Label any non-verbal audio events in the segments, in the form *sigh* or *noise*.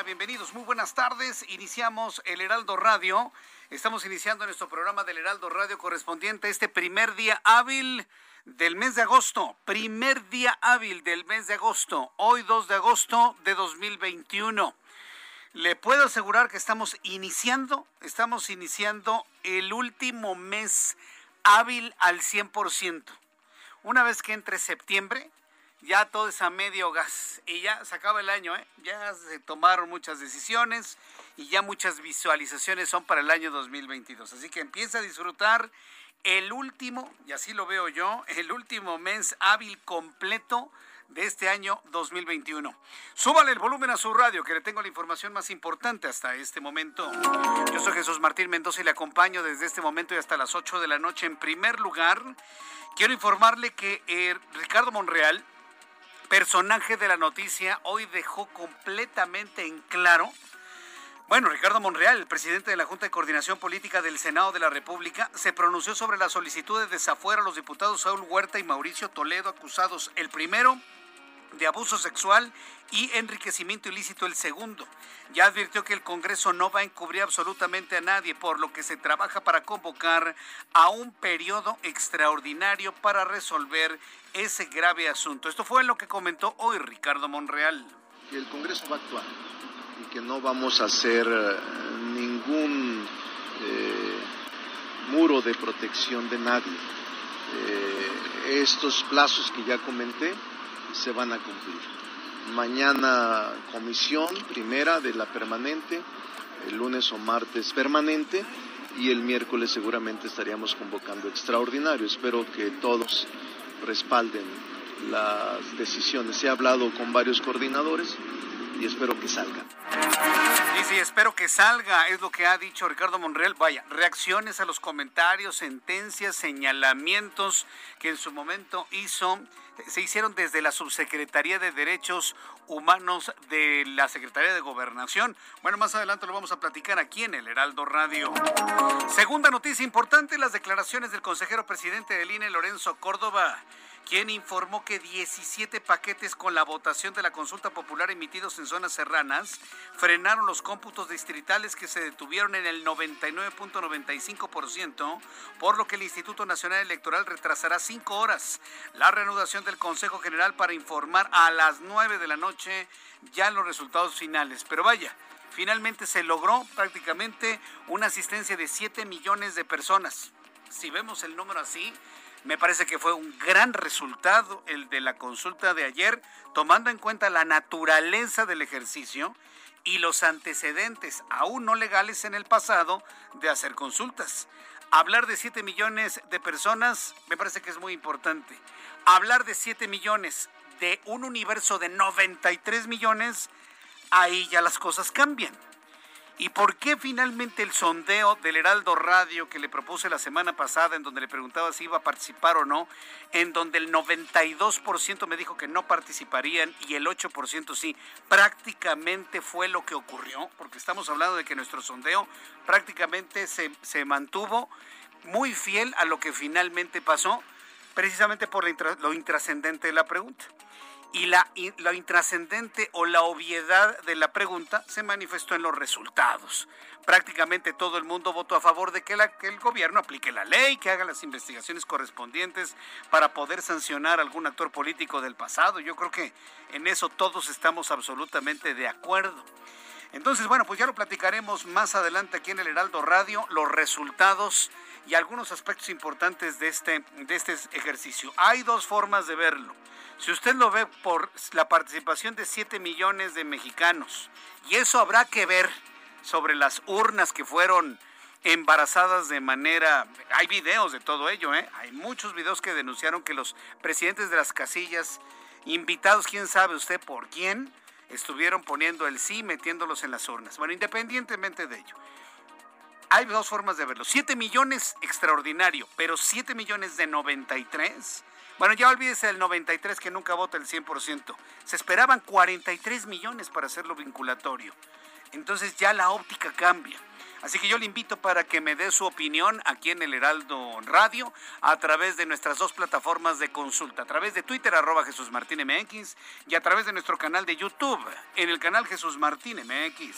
Bienvenidos, muy buenas tardes. Iniciamos el Heraldo Radio. Estamos iniciando nuestro programa del Heraldo Radio correspondiente a este primer día hábil del mes de agosto. Primer día hábil del mes de agosto. Hoy 2 de agosto de 2021. Le puedo asegurar que estamos iniciando, estamos iniciando el último mes hábil al 100%. Una vez que entre septiembre, ya todo es a medio gas y ya se acaba el año, ¿eh? ya se tomaron muchas decisiones y ya muchas visualizaciones son para el año 2022. Así que empieza a disfrutar el último, y así lo veo yo, el último mes hábil completo de este año 2021. Súbale el volumen a su radio, que le tengo la información más importante hasta este momento. Yo soy Jesús Martín Mendoza y le acompaño desde este momento y hasta las 8 de la noche. En primer lugar, quiero informarle que eh, Ricardo Monreal, personaje de la noticia, hoy dejó completamente en claro bueno, Ricardo Monreal, el presidente de la Junta de Coordinación Política del Senado de la República, se pronunció sobre la solicitud de desafuero a los diputados Saúl Huerta y Mauricio Toledo, acusados el primero de abuso sexual y enriquecimiento ilícito el segundo. Ya advirtió que el Congreso no va a encubrir absolutamente a nadie, por lo que se trabaja para convocar a un periodo extraordinario para resolver ese grave asunto. Esto fue lo que comentó hoy Ricardo Monreal. El Congreso va a actuar y que no vamos a hacer ningún eh, muro de protección de nadie. Eh, estos plazos que ya comenté se van a cumplir. Mañana comisión primera de la permanente, el lunes o martes permanente y el miércoles seguramente estaríamos convocando extraordinario. Espero que todos respalden las decisiones. He hablado con varios coordinadores y espero que salgan. Sí, sí, espero que salga, es lo que ha dicho Ricardo Monreal. Vaya, reacciones a los comentarios, sentencias, señalamientos que en su momento hizo, se hicieron desde la Subsecretaría de Derechos Humanos de la Secretaría de Gobernación. Bueno, más adelante lo vamos a platicar aquí en el Heraldo Radio. Segunda noticia importante, las declaraciones del consejero presidente del INE, Lorenzo Córdoba quien informó que 17 paquetes con la votación de la consulta popular emitidos en zonas serranas frenaron los cómputos distritales que se detuvieron en el 99.95%, por lo que el Instituto Nacional Electoral retrasará cinco horas la reanudación del Consejo General para informar a las 9 de la noche ya los resultados finales. Pero vaya, finalmente se logró prácticamente una asistencia de 7 millones de personas. Si vemos el número así, me parece que fue un gran resultado el de la consulta de ayer, tomando en cuenta la naturaleza del ejercicio y los antecedentes aún no legales en el pasado de hacer consultas. Hablar de 7 millones de personas me parece que es muy importante. Hablar de 7 millones de un universo de 93 millones, ahí ya las cosas cambian. ¿Y por qué finalmente el sondeo del Heraldo Radio que le propuse la semana pasada, en donde le preguntaba si iba a participar o no, en donde el 92% me dijo que no participarían y el 8% sí, prácticamente fue lo que ocurrió, porque estamos hablando de que nuestro sondeo prácticamente se, se mantuvo muy fiel a lo que finalmente pasó, precisamente por lo intrascendente de la pregunta. Y la, lo intrascendente o la obviedad de la pregunta se manifestó en los resultados. Prácticamente todo el mundo votó a favor de que, que, el gobierno aplique la ley, que haga las investigaciones correspondientes para poder sancionar a algún actor político del pasado. Yo creo que en eso todos estamos absolutamente de acuerdo. Entonces, bueno, pues ya lo platicaremos más adelante aquí en el Heraldo Radio, los resultados y algunos aspectos importantes de este, de este ejercicio. Hay dos formas de verlo. Si usted lo ve por la participación de 7 millones de mexicanos, y eso habrá que ver sobre las urnas que fueron embarazadas de manera... Hay videos de todo ello, ¿eh? Hay muchos videos que denunciaron que los presidentes de las casillas, invitados, quién sabe usted por quién, estuvieron poniendo el sí, metiéndolos en las urnas. Bueno, independientemente de ello, hay dos formas de verlo. 7 millones extraordinario, pero 7 millones de 93 bueno, ya olvídese del 93 que nunca vota el 100%. Se esperaban 43 millones para hacerlo vinculatorio. Entonces ya la óptica cambia. Así que yo le invito para que me dé su opinión aquí en el Heraldo Radio a través de nuestras dos plataformas de consulta, a través de Twitter arroba Jesús Martín MX y a través de nuestro canal de YouTube en el canal Jesús Martín MX.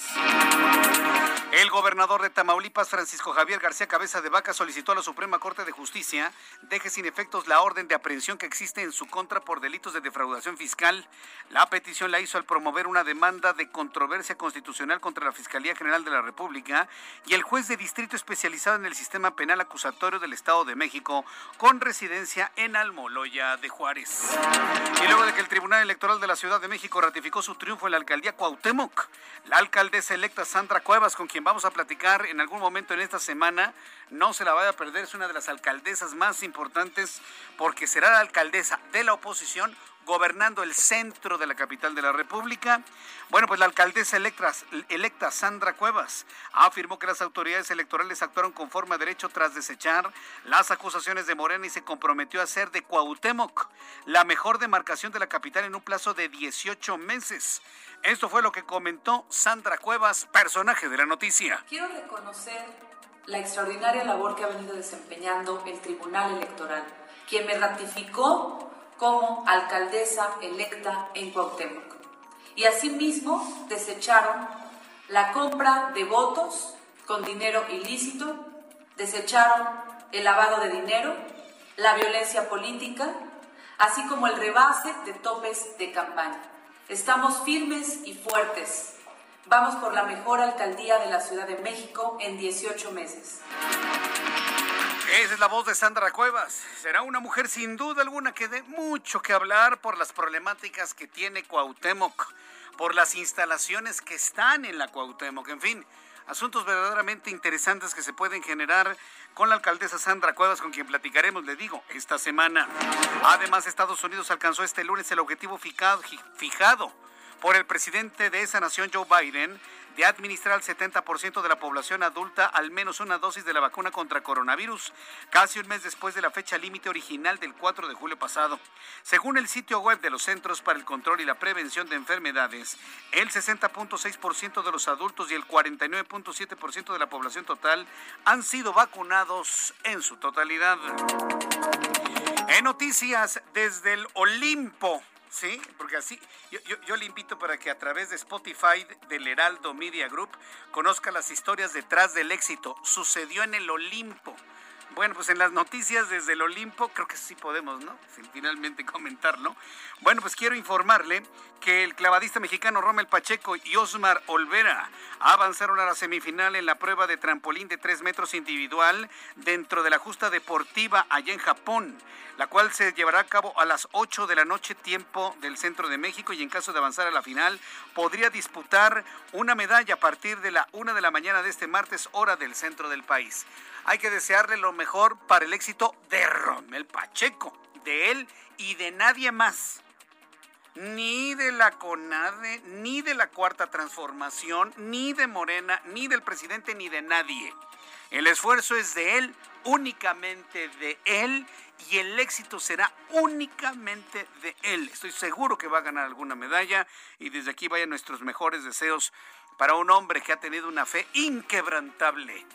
El gobernador de Tamaulipas, Francisco Javier García Cabeza de Vaca, solicitó a la Suprema Corte de Justicia deje sin efectos la orden de aprehensión que existe en su contra por delitos de defraudación fiscal. La petición la hizo al promover una demanda de controversia constitucional contra la Fiscalía General de la República y el juez de distrito especializado en el sistema penal acusatorio del Estado de México con residencia en Almoloya de Juárez. Y luego de que el Tribunal Electoral de la Ciudad de México ratificó su triunfo en la alcaldía Cuauhtémoc, la alcaldesa electa Sandra Cuevas, con quien vamos a platicar en algún momento en esta semana, no se la vaya a perder, es una de las alcaldesas más importantes porque será la alcaldesa de la oposición gobernando el centro de la capital de la República. Bueno, pues la alcaldesa electa, Sandra Cuevas afirmó que las autoridades electorales actuaron conforme a derecho tras desechar las acusaciones de Morena y se comprometió a hacer de Cuauhtémoc la mejor demarcación de la capital en un plazo de 18 meses. Esto fue lo que comentó Sandra Cuevas, personaje de la noticia. Quiero reconocer la extraordinaria labor que ha venido desempeñando el Tribunal Electoral, quien me ratificó como alcaldesa electa en Cuauhtémoc. Y asimismo desecharon la compra de votos con dinero ilícito, desecharon el lavado de dinero, la violencia política, así como el rebase de topes de campaña. Estamos firmes y fuertes. Vamos por la mejor alcaldía de la Ciudad de México en 18 meses. Esa es la voz de Sandra Cuevas. Será una mujer sin duda alguna que dé mucho que hablar por las problemáticas que tiene Cuauhtémoc, por las instalaciones que están en la Cuauhtémoc, en fin, asuntos verdaderamente interesantes que se pueden generar con la alcaldesa Sandra Cuevas, con quien platicaremos, le digo, esta semana. Además, Estados Unidos alcanzó este lunes el objetivo fijado, por el presidente de esa nación, Joe Biden, de administrar al 70% de la población adulta al menos una dosis de la vacuna contra coronavirus, casi un mes después de la fecha límite original del 4 de julio pasado. Según el sitio web de los Centros para el Control y la Prevención de Enfermedades, el 60.6% de los adultos y el 49.7% de la población total han sido vacunados en su totalidad. En noticias desde el Olimpo. Sí, porque así yo, le invito para que a través de Spotify del Heraldo Media Group conozca las historias detrás del éxito. Sucedió en el Olimpo. Bueno, pues en las noticias desde el Olimpo, creo que sí podemos, ¿no? Finalmente *laughs* comentarlo. Bueno, pues quiero informarle que el clavadista mexicano Rommel Pacheco y Osmar Olvera avanzaron a la semifinal en la prueba de trampolín de 3 metros individual dentro de la justa deportiva allá en Japón, la cual se llevará a cabo a las 8 de la noche tiempo del centro de México y en caso de avanzar a la final podría disputar una medalla a partir de la 1 de la mañana de este martes hora del centro del país. Hay que desearle lo mejor para el éxito de Rommel Pacheco, de él y de nadie más ni de la CONADE, ni de la Cuarta Transformación, ni de Morena, ni del presidente, ni de nadie. El esfuerzo es de él, únicamente de él, y el éxito será únicamente de él. Estoy seguro que va a ganar alguna medalla y desde aquí vayan nuestros mejores deseos para un hombre que ha tenido una fe inquebrantable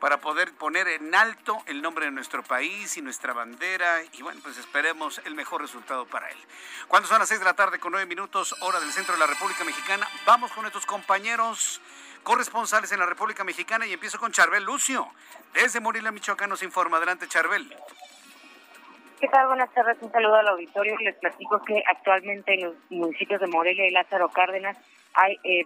para poder poner en alto el nombre de nuestro país y nuestra bandera y bueno, pues esperemos el mejor resultado para él. Cuando son las 6 de la tarde con 9 minutos, hora del centro de la República Mexicana, vamos con nuestros compañeros corresponsales en la República Mexicana y empiezo con Charbel Lucio. Desde Morelia, Michoacán nos informa. Adelante, Charbel. ¿Qué tal? Buenas tardes. Un saludo al auditorio. Les platico que actualmente en los municipios de Morelia y Lázaro Cárdenas hay eh,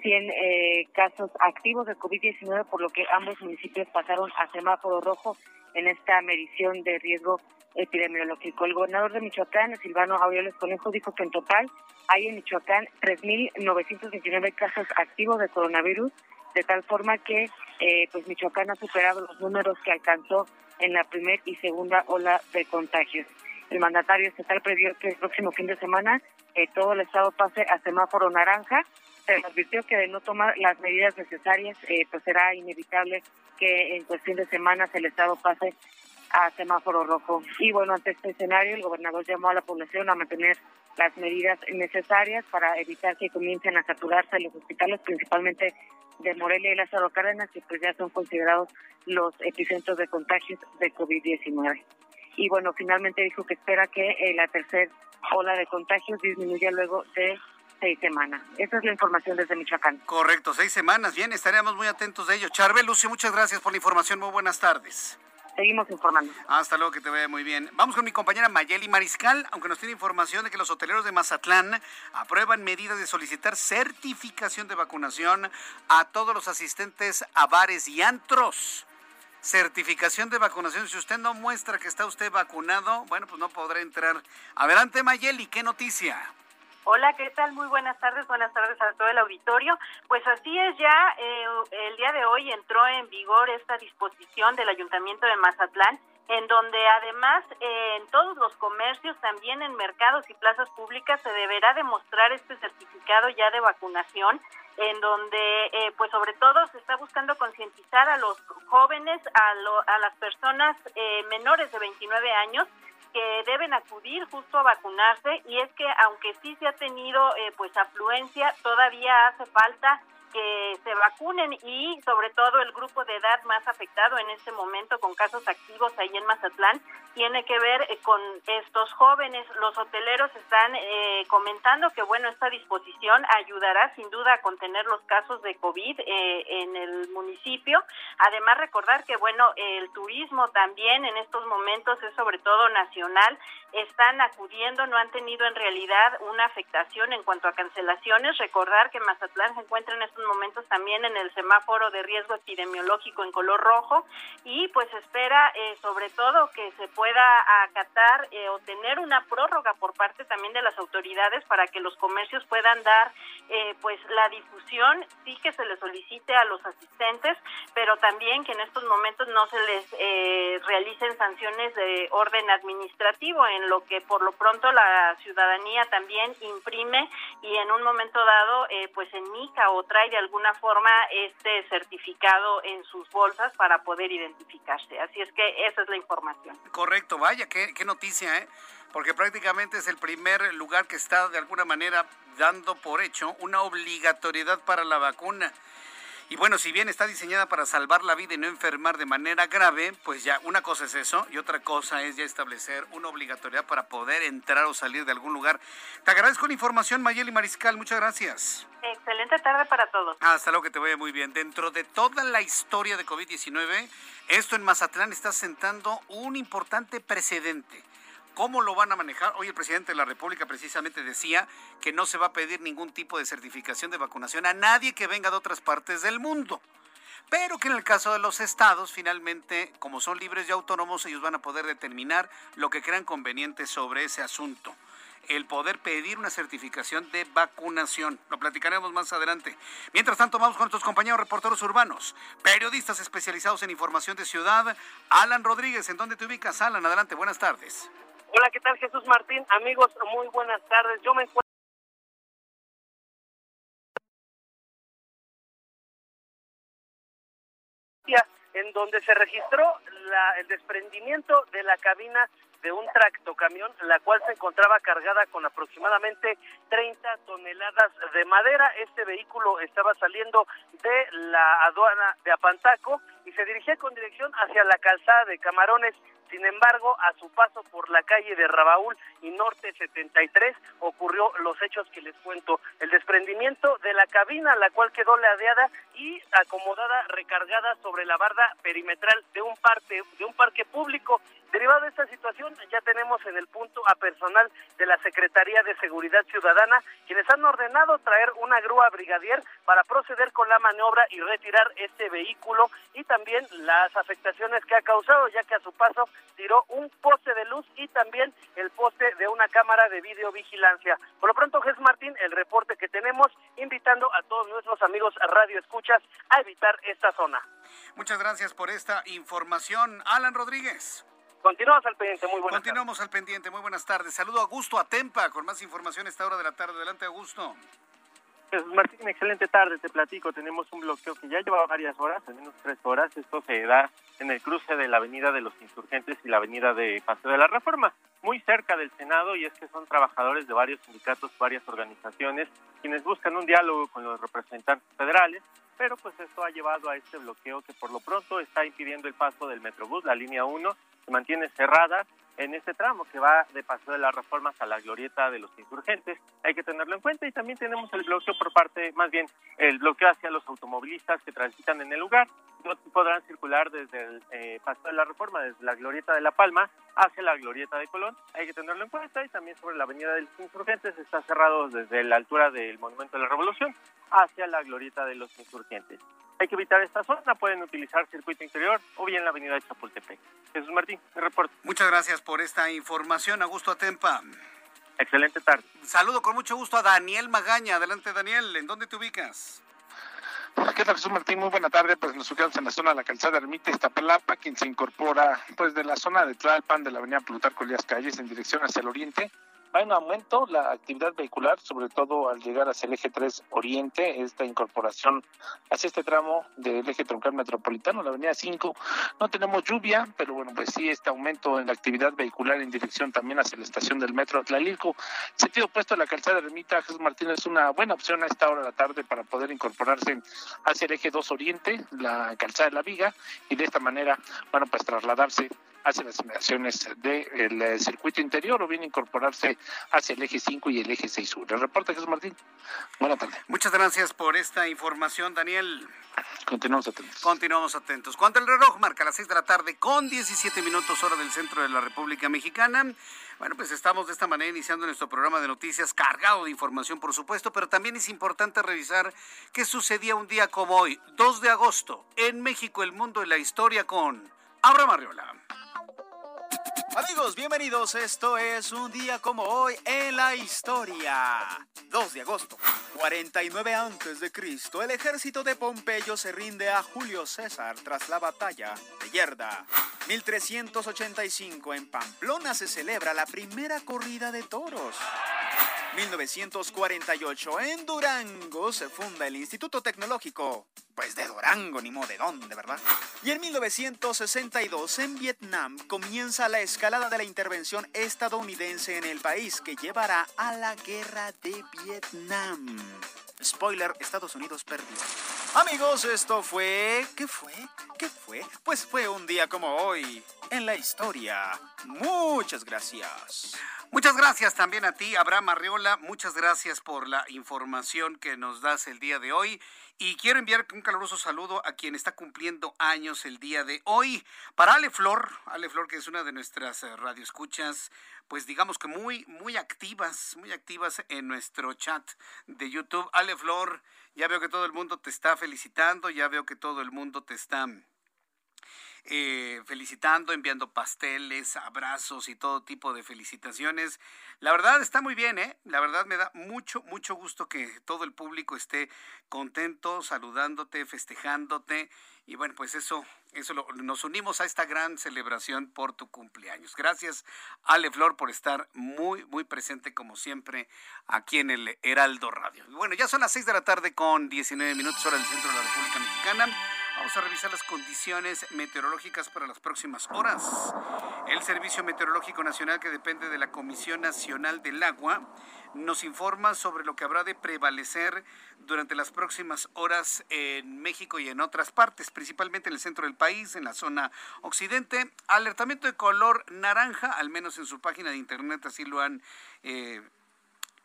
2.100 eh, casos activos de COVID-19, por lo que ambos municipios pasaron a semáforo rojo en esta medición de riesgo epidemiológico. El gobernador de Michoacán, Silvano Aureoles Conejo, dijo que en total hay en Michoacán 3.929 casos activos de coronavirus, de tal forma que eh, pues Michoacán ha superado los números que alcanzó en la primera y segunda ola de contagios. El mandatario estatal previó que el próximo fin de semana eh, todo el estado pase a semáforo naranja, pero advirtió que no tomar las medidas necesarias, eh, pues será inevitable que en cuestión de semanas el estado pase a semáforo rojo. Y bueno, ante este escenario, el gobernador llamó a la población a mantener las medidas necesarias para evitar que comiencen a saturarse los hospitales, principalmente de Morelia y Lázaro Cárdenas, que pues ya son considerados los epicentros de contagios de COVID-19. Y bueno, finalmente dijo que espera que eh, la tercera ola de contagios disminuya luego de seis semanas. Esa es la información desde Michoacán. Correcto, seis semanas. Bien, estaremos muy atentos de ello. Charbel Lucio, muchas gracias por la información. Muy buenas tardes. Seguimos informando. Hasta luego, que te vaya muy bien. Vamos con mi compañera Mayeli Mariscal, aunque nos tiene información de que los hoteleros de Mazatlán aprueban medidas de solicitar certificación de vacunación a todos los asistentes a bares y antros. Certificación de vacunación. Si usted no muestra que está usted vacunado, bueno, pues no podrá entrar. Adelante, Mayeli, ¿qué noticia? Hola, ¿qué tal? Muy buenas tardes, buenas tardes a todo el auditorio. Pues así es, ya eh, el día de hoy entró en vigor esta disposición del Ayuntamiento de Mazatlán, en donde además eh, en todos los comercios, también en mercados y plazas públicas, se deberá demostrar este certificado ya de vacunación, en donde eh, pues sobre todo se está buscando concientizar a los jóvenes, a, lo, a las personas menores de 29 años, que deben acudir justo a vacunarse y es que aunque sí se ha tenido eh, pues afluencia, todavía hace falta que se vacunen y sobre todo el grupo de edad más afectado en este momento con casos activos ahí en Mazatlán tiene que ver eh, con estos jóvenes. Los hoteleros están eh, comentando que bueno esta disposición ayudará sin duda a contener los casos de COVID eh, en el municipio. Además recordar que bueno el turismo también en estos momentos es sobre todo nacional están acudiendo, no han tenido en realidad una afectación en cuanto a cancelaciones. Recordar que Mazatlán se encuentra en estos momentos también en el semáforo de riesgo epidemiológico en color rojo y pues espera eh, sobre todo que se pueda acatar eh, o tener una prórroga por parte también de las autoridades para que los comercios puedan dar eh, pues la difusión, sí que se les solicite a los asistentes, pero también que en estos momentos no se les realicen sanciones de orden administrativo en lo que por lo pronto la ciudadanía también imprime y en un momento dado pues en mica o trae de alguna forma este certificado en sus bolsas para poder identificarse. Así es que esa es la información. Correcto, vaya, qué, qué noticia, ¿eh? Porque prácticamente es el primer lugar que está de alguna manera dando por hecho una obligatoriedad para la vacuna. Y bueno, si bien está diseñada para salvar la vida y no enfermar de manera grave, pues ya una cosa es eso y otra cosa es ya establecer una obligatoriedad para poder entrar o salir de algún lugar. Te agradezco la información, Mayeli Mariscal. Muchas gracias. Excelente tarde para todos. Hasta luego, que te vaya muy bien. Dentro de toda la historia de COVID-19, esto en Mazatlán está sentando un importante precedente. ¿Cómo lo van a manejar? Hoy el presidente de la República precisamente decía que no se va a pedir ningún tipo de certificación de vacunación a nadie que venga de otras partes del mundo. Pero que en el caso de los estados, finalmente, como son libres y autónomos, ellos van a poder determinar lo que crean conveniente sobre ese asunto el poder pedir una certificación de vacunación. Lo platicaremos más adelante. Mientras tanto, vamos con nuestros compañeros reporteros urbanos, periodistas especializados en información de ciudad. Alan Rodríguez, ¿en dónde te ubicas, Alan? Adelante, buenas tardes. Hola, ¿qué tal Jesús Martín? Amigos, muy buenas tardes. Yo me encuentro en donde se registró la, el desprendimiento de la cabina de un tractocamión, la cual se encontraba cargada con aproximadamente 30 toneladas de madera. Este vehículo estaba saliendo de la aduana de Apantaco y se dirigía con dirección hacia la calzada de Camarones. Sin embargo, a su paso por la calle de Rabaul y Norte 73 ocurrió los hechos que les cuento. El desprendimiento de la cabina, la cual quedó ladeada y acomodada, recargada sobre la barda perimetral de un parque, de un parque público. Derivado de esta situación, ya tenemos en el punto a personal de la Secretaría de Seguridad Ciudadana, quienes han ordenado traer una grúa brigadier para proceder con la maniobra y retirar este vehículo y también las afectaciones que ha causado, ya que a su paso tiró un poste de luz y también el poste de una cámara de videovigilancia. Por lo pronto, Jesús Martín, el reporte que tenemos, invitando a todos nuestros amigos radio escuchas a evitar esta zona. Muchas gracias por esta información, Alan Rodríguez. Continuamos al pendiente, muy buenas Continuamos al pendiente, muy buenas tardes. Saludo a Augusto Atempa con más información a esta hora de la tarde. Adelante, Augusto. Jesús Martín, excelente tarde, te platico. Tenemos un bloqueo que ya lleva varias horas, al menos tres horas. Esto se da en el cruce de la Avenida de los Insurgentes y la Avenida de Paseo de la Reforma, muy cerca del Senado, y es que son trabajadores de varios sindicatos, varias organizaciones, quienes buscan un diálogo con los representantes federales, pero pues esto ha llevado a este bloqueo que por lo pronto está impidiendo el paso del Metrobús, la línea 1, se mantiene cerrada en este tramo que va de Paseo de las Reformas a la glorieta de los insurgentes. Hay que tenerlo en cuenta y también tenemos el bloqueo por parte, más bien el bloqueo hacia los automovilistas que transitan en el lugar. No podrán circular desde el eh, Paseo de la Reforma, desde la glorieta de La Palma hacia la glorieta de Colón. Hay que tenerlo en cuenta y también sobre la avenida de los insurgentes está cerrado desde la altura del Monumento de la Revolución hacia la glorieta de los insurgentes. Hay que evitar esta zona, pueden utilizar circuito interior o bien la avenida de Chapultepec. Jesús Martín, mi reporte. Muchas gracias por esta información, Augusto Atempa. Excelente tarde. Saludo con mucho gusto a Daniel Magaña. Adelante, Daniel, ¿en dónde te ubicas? ¿Qué tal, Jesús Martín? Muy buena tarde. Pues nos ubicamos en la zona de la calzada Ermita Iztapalapa, quien se incorpora pues de la zona de Tlalpan de la avenida Plutarco Elías Calles en dirección hacia el oriente va en aumento la actividad vehicular, sobre todo al llegar hacia el eje 3 Oriente, esta incorporación hacia este tramo del eje troncal metropolitano, la avenida 5. No tenemos lluvia, pero bueno, pues sí, este aumento en la actividad vehicular en dirección también hacia la estación del metro Tlalilco. Sentido opuesto a la calzada Ermita, Jesús Martínez es una buena opción a esta hora de la tarde para poder incorporarse hacia el eje 2 Oriente, la calzada de la Viga, y de esta manera, bueno, pues trasladarse hacia las inmediaciones del eh, circuito interior o bien incorporarse hacia el eje 5 y el eje 6 sur. El reporte Jesús Martín. Buenas tardes. Muchas gracias por esta información, Daniel. Continuamos atentos. Continuamos atentos. Cuando el reloj marca las 6 de la tarde con 17 minutos hora del centro de la República Mexicana, bueno, pues estamos de esta manera iniciando nuestro programa de noticias cargado de información, por supuesto, pero también es importante revisar qué sucedía un día como hoy, 2 de agosto, en México, el mundo y la historia con Abraham Arriola. Amigos, bienvenidos. Esto es un día como hoy en la historia. 2 de agosto, 49 antes de Cristo, el ejército de Pompeyo se rinde a Julio César tras la batalla de Yerda. 1385 en Pamplona se celebra la primera corrida de toros. 1948 en Durango se funda el Instituto Tecnológico. Pues de Durango, ni modo de dónde, ¿verdad? Y en 1962 en Vietnam comienza la escalada de la intervención estadounidense en el país que llevará a la guerra de Vietnam. Spoiler, Estados Unidos perdió. Amigos, esto fue... ¿Qué fue? ¿Qué fue? Pues fue un día como hoy en la historia. Muchas gracias. Muchas gracias también a ti, Abraham Arriola. Muchas gracias por la información que nos das el día de hoy. Y quiero enviar un caluroso saludo a quien está cumpliendo años el día de hoy. Para Ale Flor, Ale Flor, que es una de nuestras eh, radioescuchas, pues digamos que muy, muy activas, muy activas en nuestro chat de YouTube. Ale Flor, ya veo que todo el mundo te está felicitando, ya veo que todo el mundo te está eh, felicitando, enviando pasteles, abrazos y todo tipo de felicitaciones. La verdad está muy bien, ¿eh? La verdad me da mucho, mucho gusto que todo el público esté contento, saludándote, festejándote. Y bueno, pues eso, eso nos unimos a esta gran celebración por tu cumpleaños. Gracias, Ale Flor, por estar muy, muy presente como siempre aquí en el Heraldo Radio. Bueno, ya son las 6 de la tarde con 19 minutos hora del centro de la República Mexicana. Vamos a revisar las condiciones meteorológicas para las próximas horas. El Servicio Meteorológico Nacional, que depende de la Comisión Nacional del Agua, nos informa sobre lo que habrá de prevalecer durante las próximas horas en México y en otras partes, principalmente en el centro del país, en la zona occidente. Alertamiento de color naranja, al menos en su página de internet así lo han eh,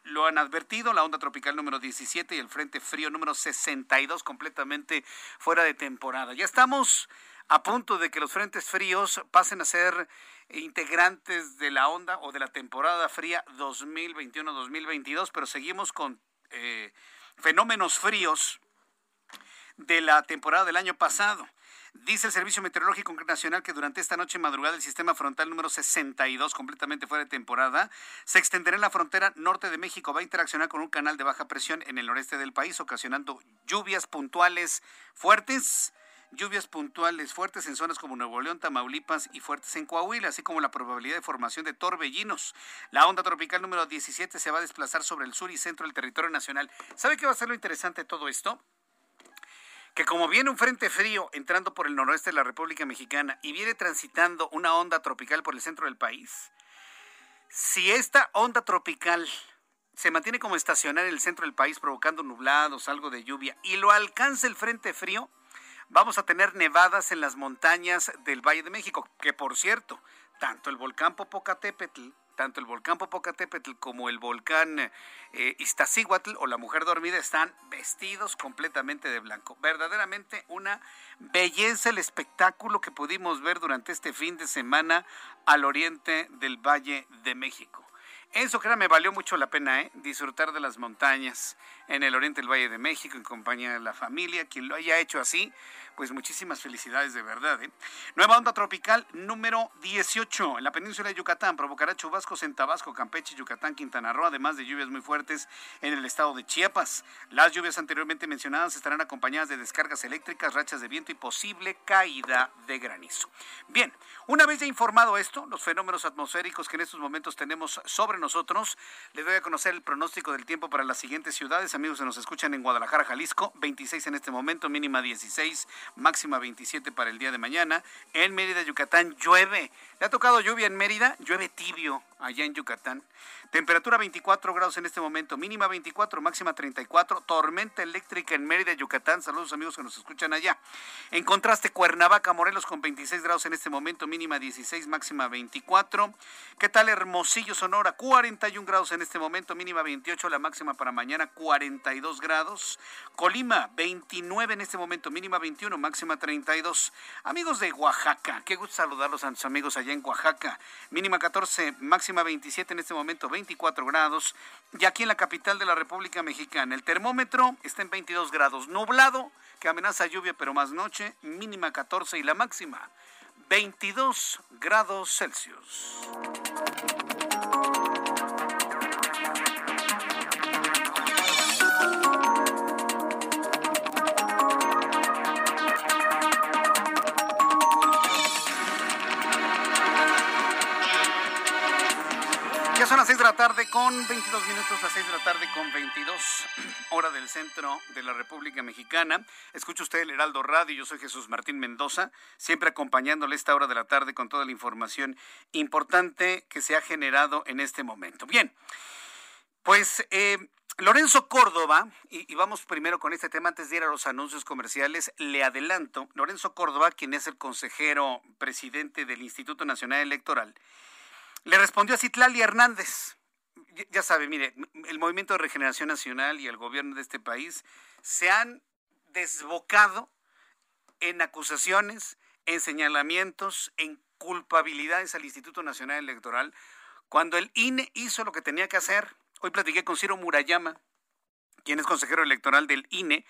lo han advertido, la onda tropical número 17 y el frente frío número 62 completamente fuera de temporada. Ya estamos a punto de que los frentes fríos pasen a ser integrantes de la onda o de la temporada fría 2021-2022, pero seguimos con eh, fenómenos fríos de la temporada del año pasado. Dice el Servicio Meteorológico Nacional que durante esta noche madrugada el sistema frontal número 62, completamente fuera de temporada, se extenderá en la frontera norte de México. Va a interaccionar con un canal de baja presión en el noreste del país, ocasionando lluvias puntuales fuertes. Lluvias puntuales fuertes en zonas como Nuevo León, Tamaulipas y fuertes en Coahuila, así como la probabilidad de formación de torbellinos. La onda tropical número 17 se va a desplazar sobre el sur y centro del territorio nacional. ¿Sabe qué va a ser lo interesante de todo esto? Que como viene un frente frío entrando por el noroeste de la República Mexicana y viene transitando una onda tropical por el centro del país, si esta onda tropical se mantiene como estacionaria en el centro del país provocando nublados, algo de lluvia, y lo alcanza el frente frío, vamos a tener nevadas en las montañas del Valle de México, que por cierto, tanto el volcán Popocatépetl tanto el volcán Popocatépetl como el volcán eh, o la mujer dormida están vestidos completamente de blanco. Verdaderamente una belleza el espectáculo que pudimos ver durante este fin de semana al oriente del Valle de México. Eso, me valió mucho la pena, ¿eh? Disfrutar de las montañas en el oriente del Valle de México en compañía de la familia. Quien lo haya hecho así, pues muchísimas felicidades de verdad. ¿eh? Nueva onda tropical número 18 en la península de Yucatán provocará chubascos en Tabasco, Campeche, Yucatán, Quintana Roo, además de lluvias muy fuertes en el estado de Chiapas. Las lluvias anteriormente mencionadas estarán acompañadas de descargas eléctricas, rachas de viento y posible caída de granizo. Bien, una vez ya informado esto, los fenómenos atmosféricos que en estos momentos tenemos sobre nosotros, les doy a conocer el pronóstico del tiempo para las siguientes ciudades. Amigos que nos escuchan en Guadalajara, Jalisco, 26 en este momento, mínima 16 máxima 27 para el día de mañana. En Mérida, Yucatán, llueve. ¿Le ha tocado lluvia en Mérida? Llueve tibio allá en Yucatán. Temperatura 24 grados en este momento, mínima 24, máxima 34. Tormenta eléctrica en Mérida, Yucatán. Saludos amigos que nos escuchan allá. En contraste, Cuernavaca, Morelos con 26 grados en este momento, mínima 16, máxima 24. ¿Qué tal Hermosillo, Sonora? 41 grados en este momento, mínima 28, la máxima para mañana 42 grados. Colima, 29 en este momento, mínima 21, máxima 32. Amigos de Oaxaca, qué gusto saludarlos a nuestros amigos allá en Oaxaca. Mínima 14, máxima 27 en este momento, 24 grados. Y aquí en la capital de la República Mexicana, el termómetro está en 22 grados, nublado, que amenaza lluvia, pero más noche, mínima 14 y la máxima 22 grados Celsius. Son las 6 de la tarde con 22 minutos, las 6 de la tarde con 22, hora del centro de la República Mexicana. Escucha usted el Heraldo Radio, yo soy Jesús Martín Mendoza, siempre acompañándole esta hora de la tarde con toda la información importante que se ha generado en este momento. Bien, pues eh, Lorenzo Córdoba, y, vamos primero con este tema antes de ir a los anuncios comerciales, le adelanto, Lorenzo Córdoba, quien es el consejero presidente del Instituto Nacional Electoral, le respondió a Citlali Hernández. Ya sabe, mire, el Movimiento de Regeneración Nacional y el gobierno de este país se han desbocado en acusaciones, en señalamientos, en culpabilidades al Instituto Nacional Electoral, cuando el INE hizo lo que tenía que hacer. Hoy platiqué con Ciro Murayama, quien es consejero electoral del INE,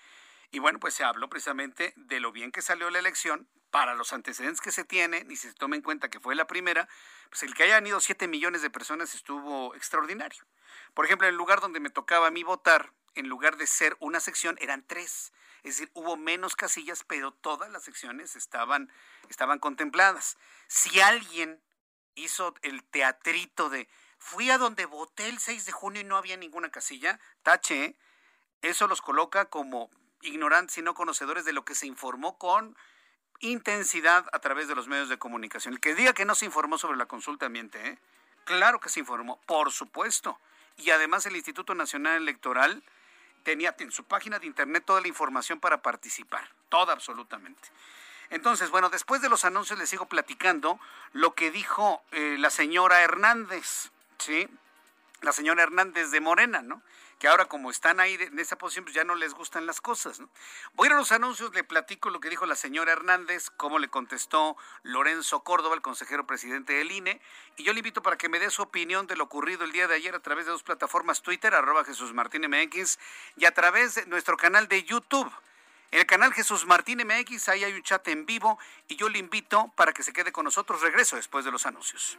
y bueno, pues se habló precisamente de lo bien que salió la elección, para los antecedentes que se tienen, y si se toma en cuenta que fue la primera, pues el que hayan ido 7 millones de personas estuvo extraordinario. Por ejemplo, en el lugar donde me tocaba a mí votar, en lugar de ser una sección, eran tres. Es decir, hubo menos casillas, pero todas las secciones estaban, estaban contempladas. Si alguien hizo el teatrito de fui a donde voté el 6 de junio y no había ninguna casilla, tache, ¿eh? eso los coloca como ignorantes y no conocedores de lo que se informó con intensidad a través de los medios de comunicación. El que diga que no se informó sobre la consulta ambiente, ¿eh? claro que se informó, por supuesto. Y además el Instituto Nacional Electoral tenía en su página de internet toda la información para participar, toda absolutamente. Entonces, bueno, después de los anuncios les sigo platicando lo que dijo eh, la señora Hernández, ¿sí? La señora Hernández de Morena, ¿no? Que ahora como están ahí en esa posición, pues ya no les gustan las cosas. ¿no? Voy a ir a los anuncios, le platico lo que dijo la señora Hernández, cómo le contestó Lorenzo Córdoba, el consejero presidente del INE, y yo le invito para que me dé su opinión de lo ocurrido el día de ayer a través de dos plataformas Twitter, arroba Jesús Martín MX, y a través de nuestro canal de YouTube. El canal Jesús Martín MX, ahí hay un chat en vivo y yo le invito para que se quede con nosotros. Regreso después de los anuncios.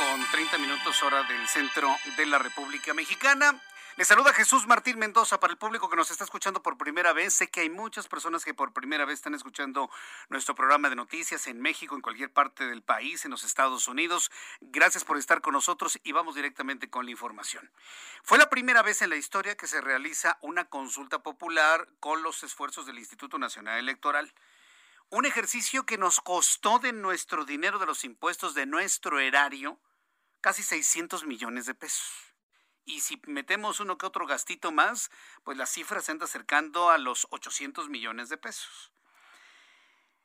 Con 30 minutos hora del centro de la República Mexicana. Le saluda Jesús Martín Mendoza para el público que nos está escuchando por primera vez. Sé que hay muchas personas que por primera vez están escuchando nuestro programa de noticias en México, en cualquier parte del país, en los Estados Unidos. Gracias por estar con nosotros y vamos directamente con la información. Fue la primera vez en la historia que se realiza una consulta popular con los esfuerzos del Instituto Nacional Electoral. Un ejercicio que nos costó de nuestro dinero, de los impuestos, de nuestro erario, casi 600 millones de pesos. Y si metemos uno que otro gastito más, pues la cifra se anda acercando a los 800 millones de pesos.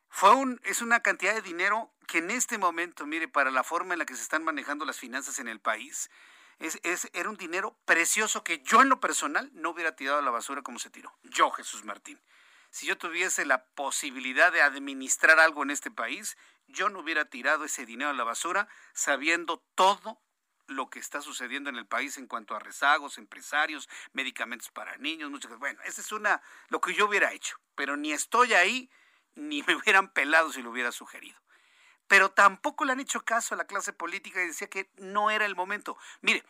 Fue un, es una cantidad de dinero que en este momento, mire, para la forma en la que se están manejando las finanzas en el país, es, es, era un dinero precioso que yo en lo personal no hubiera tirado a la basura como se tiró. Yo, Jesús Martín si yo tuviese la posibilidad de administrar algo en este país, yo no hubiera tirado ese dinero a la basura sabiendo todo lo que está sucediendo en el país en cuanto a rezagos, empresarios, medicamentos para niños, muchas cosas. Bueno, esa es una lo que yo hubiera hecho, pero ni estoy ahí ni me hubieran pelado si lo hubiera sugerido. Pero tampoco le han hecho caso a la clase política y decía que no era el momento. Mire,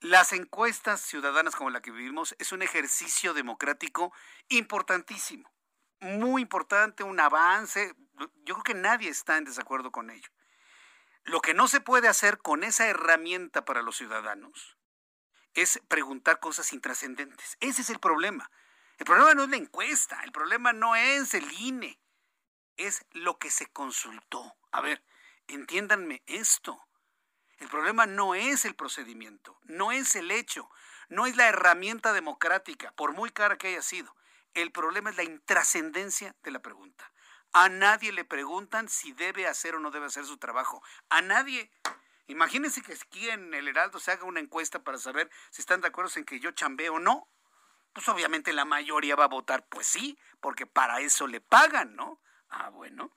las encuestas ciudadanas como la que vivimos es un ejercicio democrático importantísimo muy importante, un avance. Yo creo que nadie está en desacuerdo con ello. Lo que no se puede hacer con esa herramienta para los ciudadanos es preguntar cosas intrascendentes. Ese es el problema. El problema no es la encuesta, el problema no es el INE, es lo que se consultó. A ver, entiéndanme esto. El problema no es el procedimiento, no es el hecho, no es la herramienta democrática, por muy cara que haya sido. El problema es la intrascendencia de la pregunta. A nadie le preguntan si debe hacer o no debe hacer su trabajo. A nadie. Imagínense que aquí en el Heraldo se haga una encuesta para saber si están de acuerdo en que yo chambeo o no. Pues obviamente la mayoría va a votar, pues sí, porque para eso le pagan, ¿no? Ah, bueno.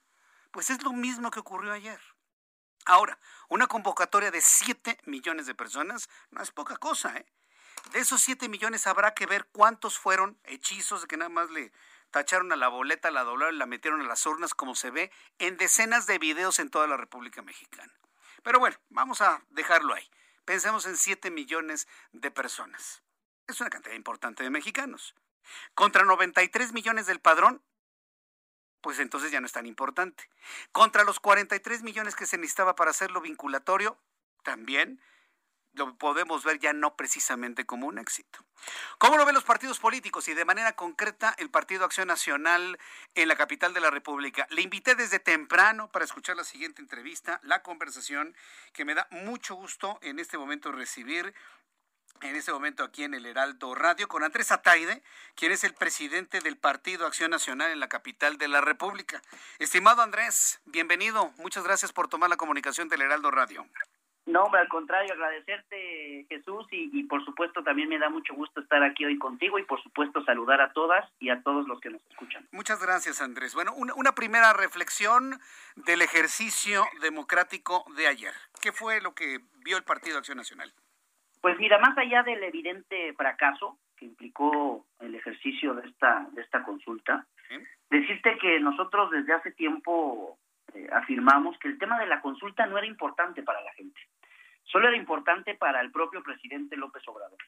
Pues es lo mismo que ocurrió ayer. Ahora, una convocatoria de 7 millones de personas no es poca cosa, ¿eh? De esos 7 millones habrá que ver cuántos fueron hechizos de que nada más le tacharon a la boleta, la doblaron y la metieron a las urnas, como se ve en decenas de videos en toda la República Mexicana. Pero bueno, vamos a dejarlo ahí. Pensemos en 7 millones de personas. Es una cantidad importante de mexicanos. Contra 93 millones del padrón, pues entonces ya no es tan importante. Contra los 43 millones que se necesitaba para hacerlo vinculatorio, también lo podemos ver ya no precisamente como un éxito. ¿Cómo lo ven los partidos políticos y de manera concreta el Partido Acción Nacional en la capital de la República? Le invité desde temprano para escuchar la siguiente entrevista, la conversación que me da mucho gusto en este momento recibir en este momento aquí en el Heraldo Radio con Andrés Ataide, quien es el presidente del Partido Acción Nacional en la capital de la República. Estimado Andrés, bienvenido. Muchas gracias por tomar la comunicación del Heraldo Radio. No, hombre, al contrario, agradecerte, Jesús, y, por supuesto también me da mucho gusto estar aquí hoy contigo y por supuesto saludar a todas y a todos los que nos escuchan. Muchas gracias, Andrés. Bueno, una, una primera reflexión del ejercicio democrático de ayer. ¿Qué fue lo que vio el Partido Acción Nacional? Pues mira, más allá del evidente fracaso que implicó el ejercicio de esta, de esta consulta, decirte que nosotros desde hace tiempo eh, afirmamos que el tema de la consulta no era importante para la gente, solo era importante para el propio presidente López Obrador.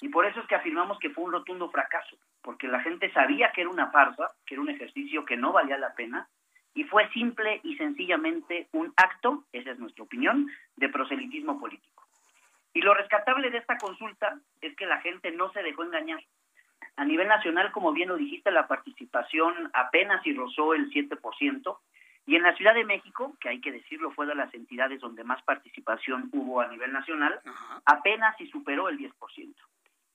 Y por eso es que afirmamos que fue un rotundo fracaso, porque la gente sabía que era una farsa, que era un ejercicio que no valía la pena, y fue simple y sencillamente un acto, esa es nuestra opinión, de proselitismo político. Y lo rescatable de esta consulta es que la gente no se dejó engañar. A nivel nacional, como bien lo dijiste, la participación apenas y rozó el 7%, y en la Ciudad de México, que hay que decirlo, fue de las entidades donde más participación hubo a nivel nacional, apenas y superó el 10%.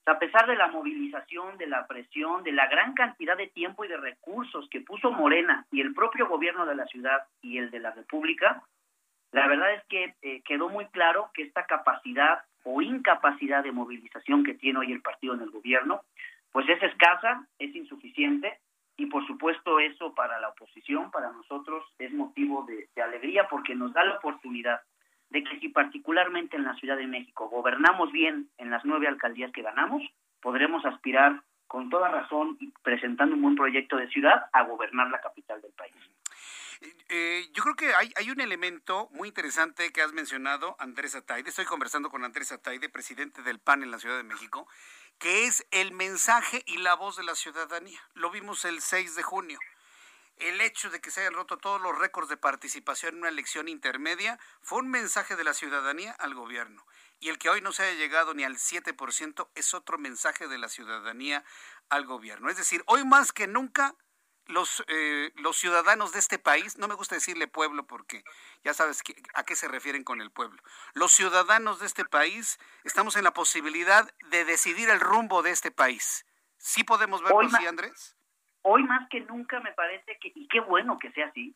a pesar de la movilización, de la presión, de la gran cantidad de tiempo y de recursos que puso Morena y el propio gobierno de la ciudad y el de la República, la verdad es que eh, quedó muy claro que esta capacidad o incapacidad de movilización que tiene hoy el partido en el gobierno, pues es escasa, es insuficiente y por supuesto eso para la oposición, para nosotros es motivo de, alegría porque nos da la oportunidad de que si particularmente en la Ciudad de México gobernamos bien en las nueve alcaldías que ganamos, podremos aspirar con toda razón y presentando un buen proyecto de ciudad a gobernar la capital del país. Eh, yo creo que hay, hay, un elemento muy interesante que has mencionado, Andrés Ataide. Estoy conversando con Andrés Ataide, presidente del PAN en la Ciudad de México, que es el mensaje y la voz de la ciudadanía. Lo vimos el 6 de junio. El hecho de que se hayan roto todos los récords de participación en una elección intermedia fue un mensaje de la ciudadanía al gobierno. Y el que hoy no se haya llegado ni al 7% es otro mensaje de la ciudadanía al gobierno. Es decir, hoy más que nunca los, eh, los ciudadanos de este país, no me gusta decirle pueblo porque ya sabes a qué se refieren con el pueblo, los ciudadanos de este país estamos en la posibilidad de decidir el rumbo de este país. ¿Sí podemos verlo así, Andrés? Hoy más que nunca me parece que, y qué bueno que sea así,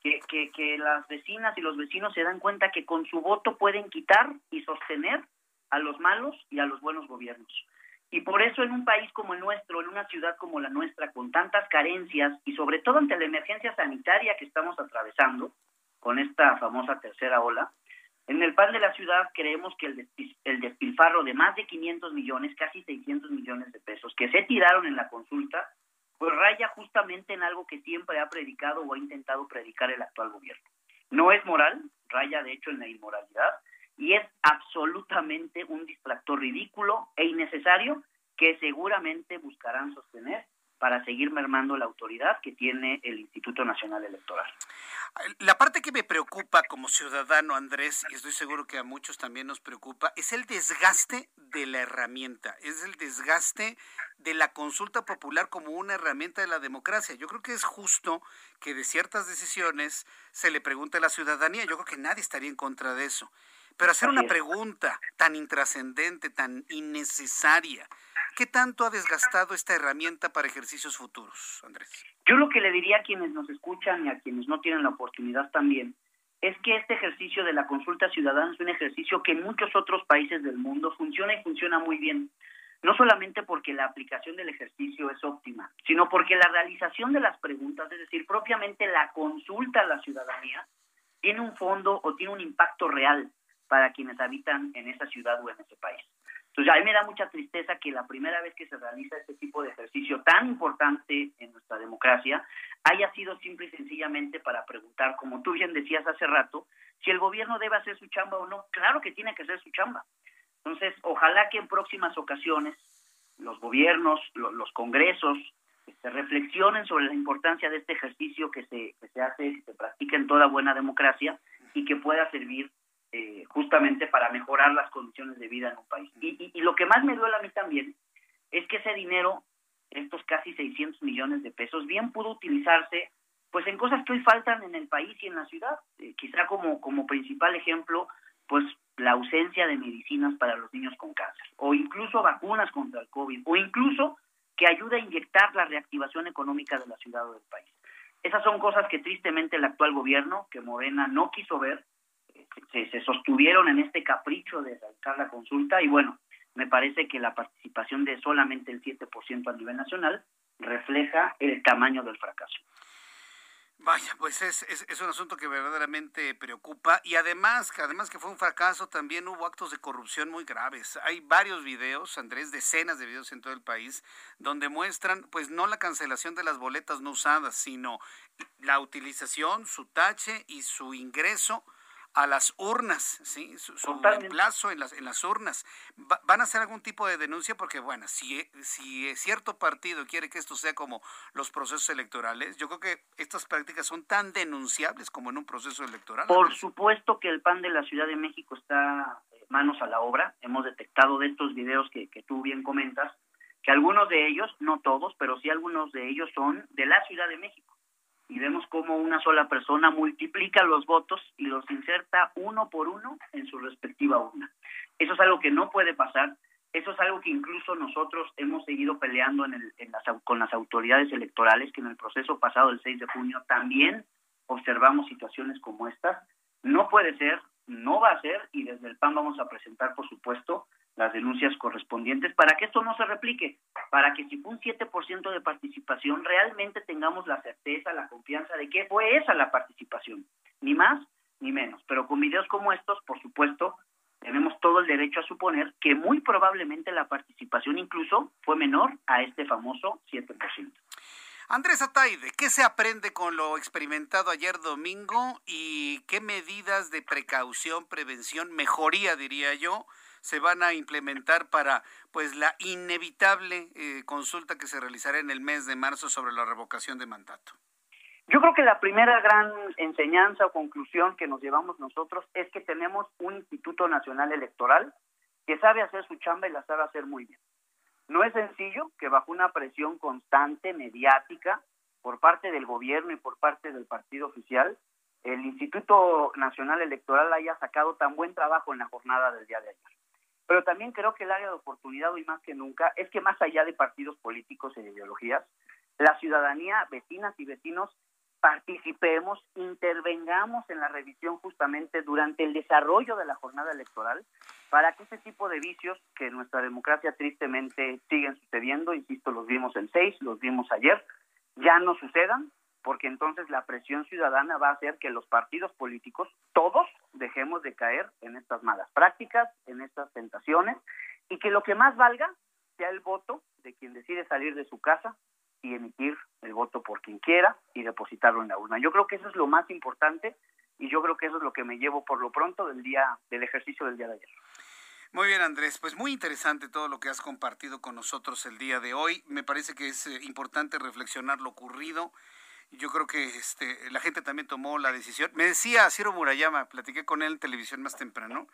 que, que, que las vecinas y los vecinos se dan cuenta que con su voto pueden quitar y sostener a los malos y a los buenos gobiernos. Y por eso en un país como el nuestro, en una ciudad como la nuestra, con tantas carencias y sobre todo ante la emergencia sanitaria que estamos atravesando con esta famosa tercera ola, en el PAN de la ciudad creemos que el, el despilfarro de más de 500 millones, casi 600 millones de pesos que se tiraron en la consulta, pues raya justamente en algo que siempre ha predicado o ha intentado predicar el actual gobierno. No es moral, raya de hecho en la inmoralidad, y es absolutamente un distractor ridículo e innecesario que seguramente buscarán sostener para seguir mermando la autoridad que tiene el Instituto Nacional Electoral. La parte que me preocupa como ciudadano, Andrés, y estoy seguro que a muchos también nos preocupa, es el desgaste de la herramienta, es el desgaste de la consulta popular como una herramienta de la democracia. Yo creo que es justo que de ciertas decisiones se le pregunte a la ciudadanía. Yo creo que nadie estaría en contra de eso. Pero hacer una pregunta tan intrascendente, tan innecesaria, ¿qué tanto ha desgastado esta herramienta para ejercicios futuros, Andrés? Yo lo que le diría a quienes nos escuchan y a quienes no tienen la oportunidad también es que este ejercicio de la consulta ciudadana es un ejercicio que en muchos otros países del mundo funciona y funciona muy bien. No solamente porque la aplicación del ejercicio es óptima, sino porque la realización de las preguntas, es decir, propiamente la consulta a la ciudadanía, tiene un fondo o tiene un impacto real para quienes habitan en esa ciudad o en ese país. Entonces, a mí me da mucha tristeza que la primera vez que se realiza este tipo de ejercicio tan importante en nuestra democracia haya sido simple y sencillamente para preguntar, como tú bien decías hace rato, si el gobierno debe hacer su chamba o no. Claro que tiene que hacer su chamba. Entonces, ojalá que en próximas ocasiones los gobiernos, los, congresos, este, reflexionen sobre la importancia de este ejercicio que se, que se hace, que se practica en toda buena democracia y que pueda servir eh, justamente para mejorar las condiciones de vida en un país. Y, lo que más me duele a mí también es que ese dinero, estos casi 600 millones de pesos, bien pudo utilizarse pues en cosas que hoy faltan en el país y en la ciudad. Eh, quizá como, como principal ejemplo, pues la ausencia de medicinas para los niños con cáncer, o incluso vacunas contra el COVID, o incluso que ayude a inyectar la reactivación económica de la ciudad o del país. Esas son cosas que tristemente el actual gobierno, que Morena no quiso ver, se, sostuvieron en este capricho de sacar la consulta y bueno, me parece que la participación de solamente el 7% a nivel nacional refleja el tamaño del fracaso. Vaya, pues es, es, un asunto que verdaderamente preocupa y además, además que fue un fracaso, también hubo actos de corrupción muy graves. Hay varios videos, Andrés, decenas de videos en todo el país, donde muestran, pues no la cancelación de las boletas no usadas, sino la utilización, su tache y su ingreso a las urnas, ¿sí? Su, reemplazo en las, en las urnas. ¿Van a hacer algún tipo de denuncia? Porque, bueno, si, si cierto partido quiere que esto sea como los procesos electorales, yo creo que estas prácticas son tan denunciables como en un proceso electoral. Por supuesto que el PAN de la Ciudad de México está eh, manos a la obra. Hemos detectado de estos videos que, que tú bien comentas, que algunos de ellos, no todos, pero sí algunos de ellos son de la Ciudad de México y vemos cómo una sola persona multiplica los votos y los inserta uno por uno en su respectiva urna. Eso es algo que no puede pasar, eso es algo que incluso nosotros hemos seguido peleando en el, en las, con las autoridades electorales, que en el proceso pasado del 6 de junio también observamos situaciones como estas. No puede ser, no va a ser, y desde el PAN vamos a presentar, por supuesto, las denuncias correspondientes para que esto no se replique, para que si fue un 7% de participación, realmente tengamos la certeza, la confianza de que fue esa la participación, ni más ni menos. Pero con videos como estos, por supuesto, tenemos todo el derecho a suponer que muy probablemente la participación incluso fue menor a este famoso 7%. Andrés Ataide, ¿qué se aprende con lo experimentado ayer domingo y qué medidas de precaución, prevención, mejoría, diría yo, se van a implementar para pues la inevitable eh, consulta que se realizará en el mes de marzo sobre la revocación de mandato? Yo creo que la primera gran enseñanza o conclusión que nos llevamos nosotros es que tenemos un Instituto Nacional Electoral que sabe hacer su chamba y la sabe hacer muy bien. No es sencillo que bajo una presión constante, mediática, por parte del gobierno y por parte del partido oficial, el Instituto Nacional Electoral haya sacado tan buen trabajo en la jornada del día de ayer. Pero también creo que el área de oportunidad hoy más que nunca es que más allá de partidos políticos e ideologías, la ciudadanía, vecinas y vecinos, participemos, intervengamos en la revisión justamente durante el desarrollo de la jornada electoral para que ese tipo de vicios que en nuestra democracia tristemente siguen sucediendo, insisto, los vimos el 6, los vimos ayer, ya no sucedan porque entonces la presión ciudadana va a hacer que los partidos políticos, todos, dejemos de caer en estas malas prácticas, en estas tentaciones, y que lo que más valga sea el voto de quien decide salir de su casa y emitir el voto por quien quiera y depositarlo en la urna. Yo creo que eso es lo más importante y yo creo que eso es lo que me llevo por lo pronto del día del ejercicio del día de ayer. Muy bien, Andrés. Pues muy interesante todo lo que has compartido con nosotros el día de hoy. Me parece que es eh, importante reflexionar lo ocurrido yo creo que este, la gente también tomó la decisión. Me decía Ciro Murayama, platiqué con él en televisión más temprano,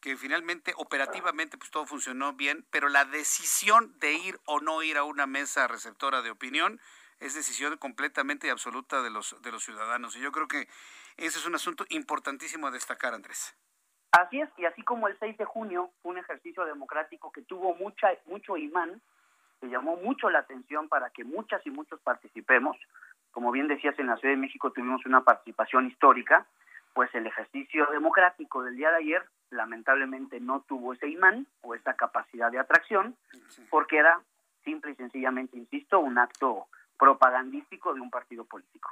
que finalmente operativamente pues todo funcionó bien, pero la decisión de ir o no ir a una mesa receptora de opinión es decisión completamente y absoluta de los, de los ciudadanos. Y yo creo que ese es un asunto importantísimo a destacar, Andrés. Así es, y así como el 6 de junio fue un ejercicio democrático que tuvo mucha, mucho imán, que llamó mucho la atención para que muchas y muchos participemos, como bien decías, en la Ciudad de México tuvimos una participación histórica, pues el ejercicio democrático del día de ayer lamentablemente no tuvo ese imán o esa capacidad de atracción, porque era simple y sencillamente, insisto, un acto propagandístico de un partido político.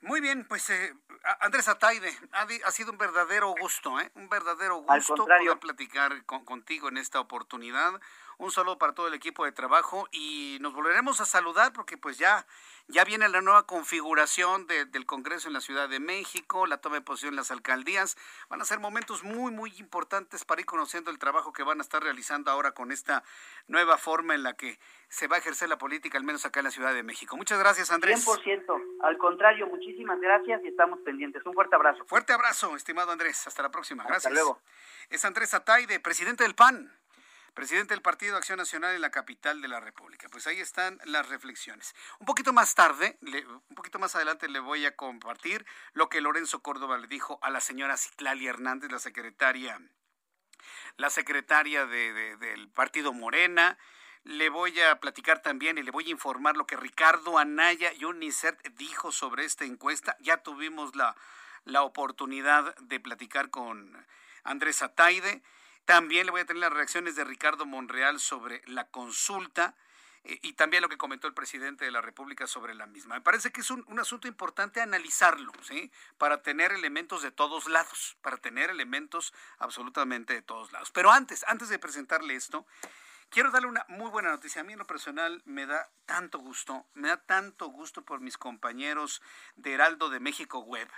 Muy bien, pues eh, Andrés Ataide, ha, sido un verdadero gusto, ¿eh? un verdadero gusto poder platicar contigo en esta oportunidad. Un saludo para todo el equipo de trabajo y nos volveremos a saludar porque pues ya ya viene la nueva configuración del Congreso en la Ciudad de México, la toma de posición en las alcaldías. Van a ser momentos muy, muy importantes para ir conociendo el trabajo que van a estar realizando ahora con esta nueva forma en la que se va a ejercer la política, al menos acá en la Ciudad de México. Muchas gracias, Andrés. 100%. Al contrario, muchísimas gracias y estamos pendientes. Un fuerte abrazo. Fuerte abrazo, estimado Andrés. Hasta la próxima. Gracias. Hasta luego. Es Andrés Ataide, presidente del PAN presidente del Partido Acción Nacional en la capital de la República. Pues ahí están las reflexiones. Un poquito más tarde, un poquito más adelante le voy a compartir lo que Lorenzo Córdoba le dijo a la señora Ciclalia Hernández, la secretaria, la secretaria del Partido Morena. Le voy a platicar también y le voy a informar lo que Ricardo Anaya y UNICEF dijo sobre esta encuesta. Ya tuvimos la, la oportunidad de platicar con Andrés Ataide. También le voy a tener las reacciones de Ricardo Monreal sobre la consulta eh, y también lo que comentó el presidente de la República sobre la misma. Me parece que es un, asunto importante analizarlo, ¿sí? Para tener elementos de todos lados, para tener elementos absolutamente de todos lados. Pero antes, antes de presentarle esto, quiero darle una muy buena noticia. A mí en lo personal me da tanto gusto, me da tanto gusto por mis compañeros de Heraldo de México Web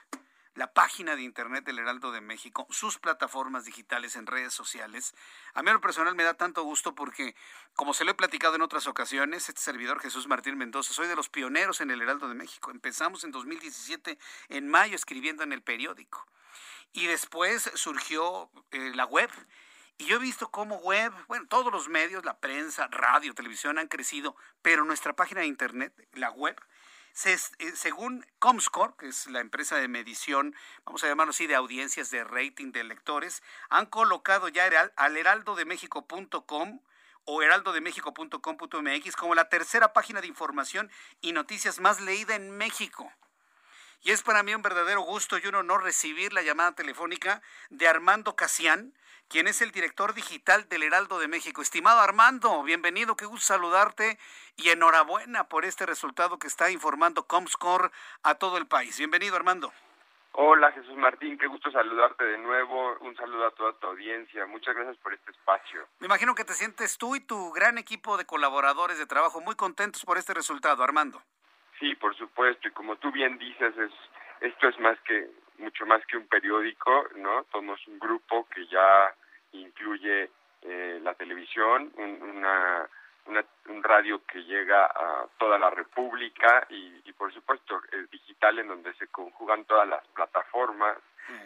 la página de internet del Heraldo de México, sus plataformas digitales en redes sociales. A mí en lo personal me da tanto gusto porque, como se lo he platicado en otras ocasiones, este servidor Jesús Martín Mendoza, soy de los pioneros en el Heraldo de México. Empezamos en 2017, en mayo, escribiendo en el periódico. Y después surgió eh, la web. Y yo he visto cómo web, bueno, todos los medios, la prensa, radio, televisión han crecido, pero nuestra página de internet, la web, eh, según Comscore, que es la empresa de medición, vamos a llamarlo así, de audiencias de rating de lectores, han colocado ya al heraldodemexico.com o heraldodemexico.com.mx como la tercera página de información y noticias más leída en México. Y es para mí un verdadero gusto y un honor recibir la llamada telefónica de Armando Casián, quien es el director digital del Heraldo de México. Estimado Armando, bienvenido, qué gusto saludarte y enhorabuena por este resultado que está informando Comscore a todo el país. Bienvenido, Armando. Hola Jesús Martín, qué gusto saludarte de nuevo. Un saludo a toda tu audiencia. Muchas gracias por este espacio. Me imagino que te sientes tú y tu gran equipo de colaboradores de trabajo muy contentos por este resultado, Armando. Sí, por supuesto. Y como tú bien dices, es, esto es más que mucho más que un periódico, ¿no? Somos un grupo que ya incluye eh, la televisión, un, una, un radio que llega a toda la República y, y, por supuesto el digital en donde se conjugan todas las plataformas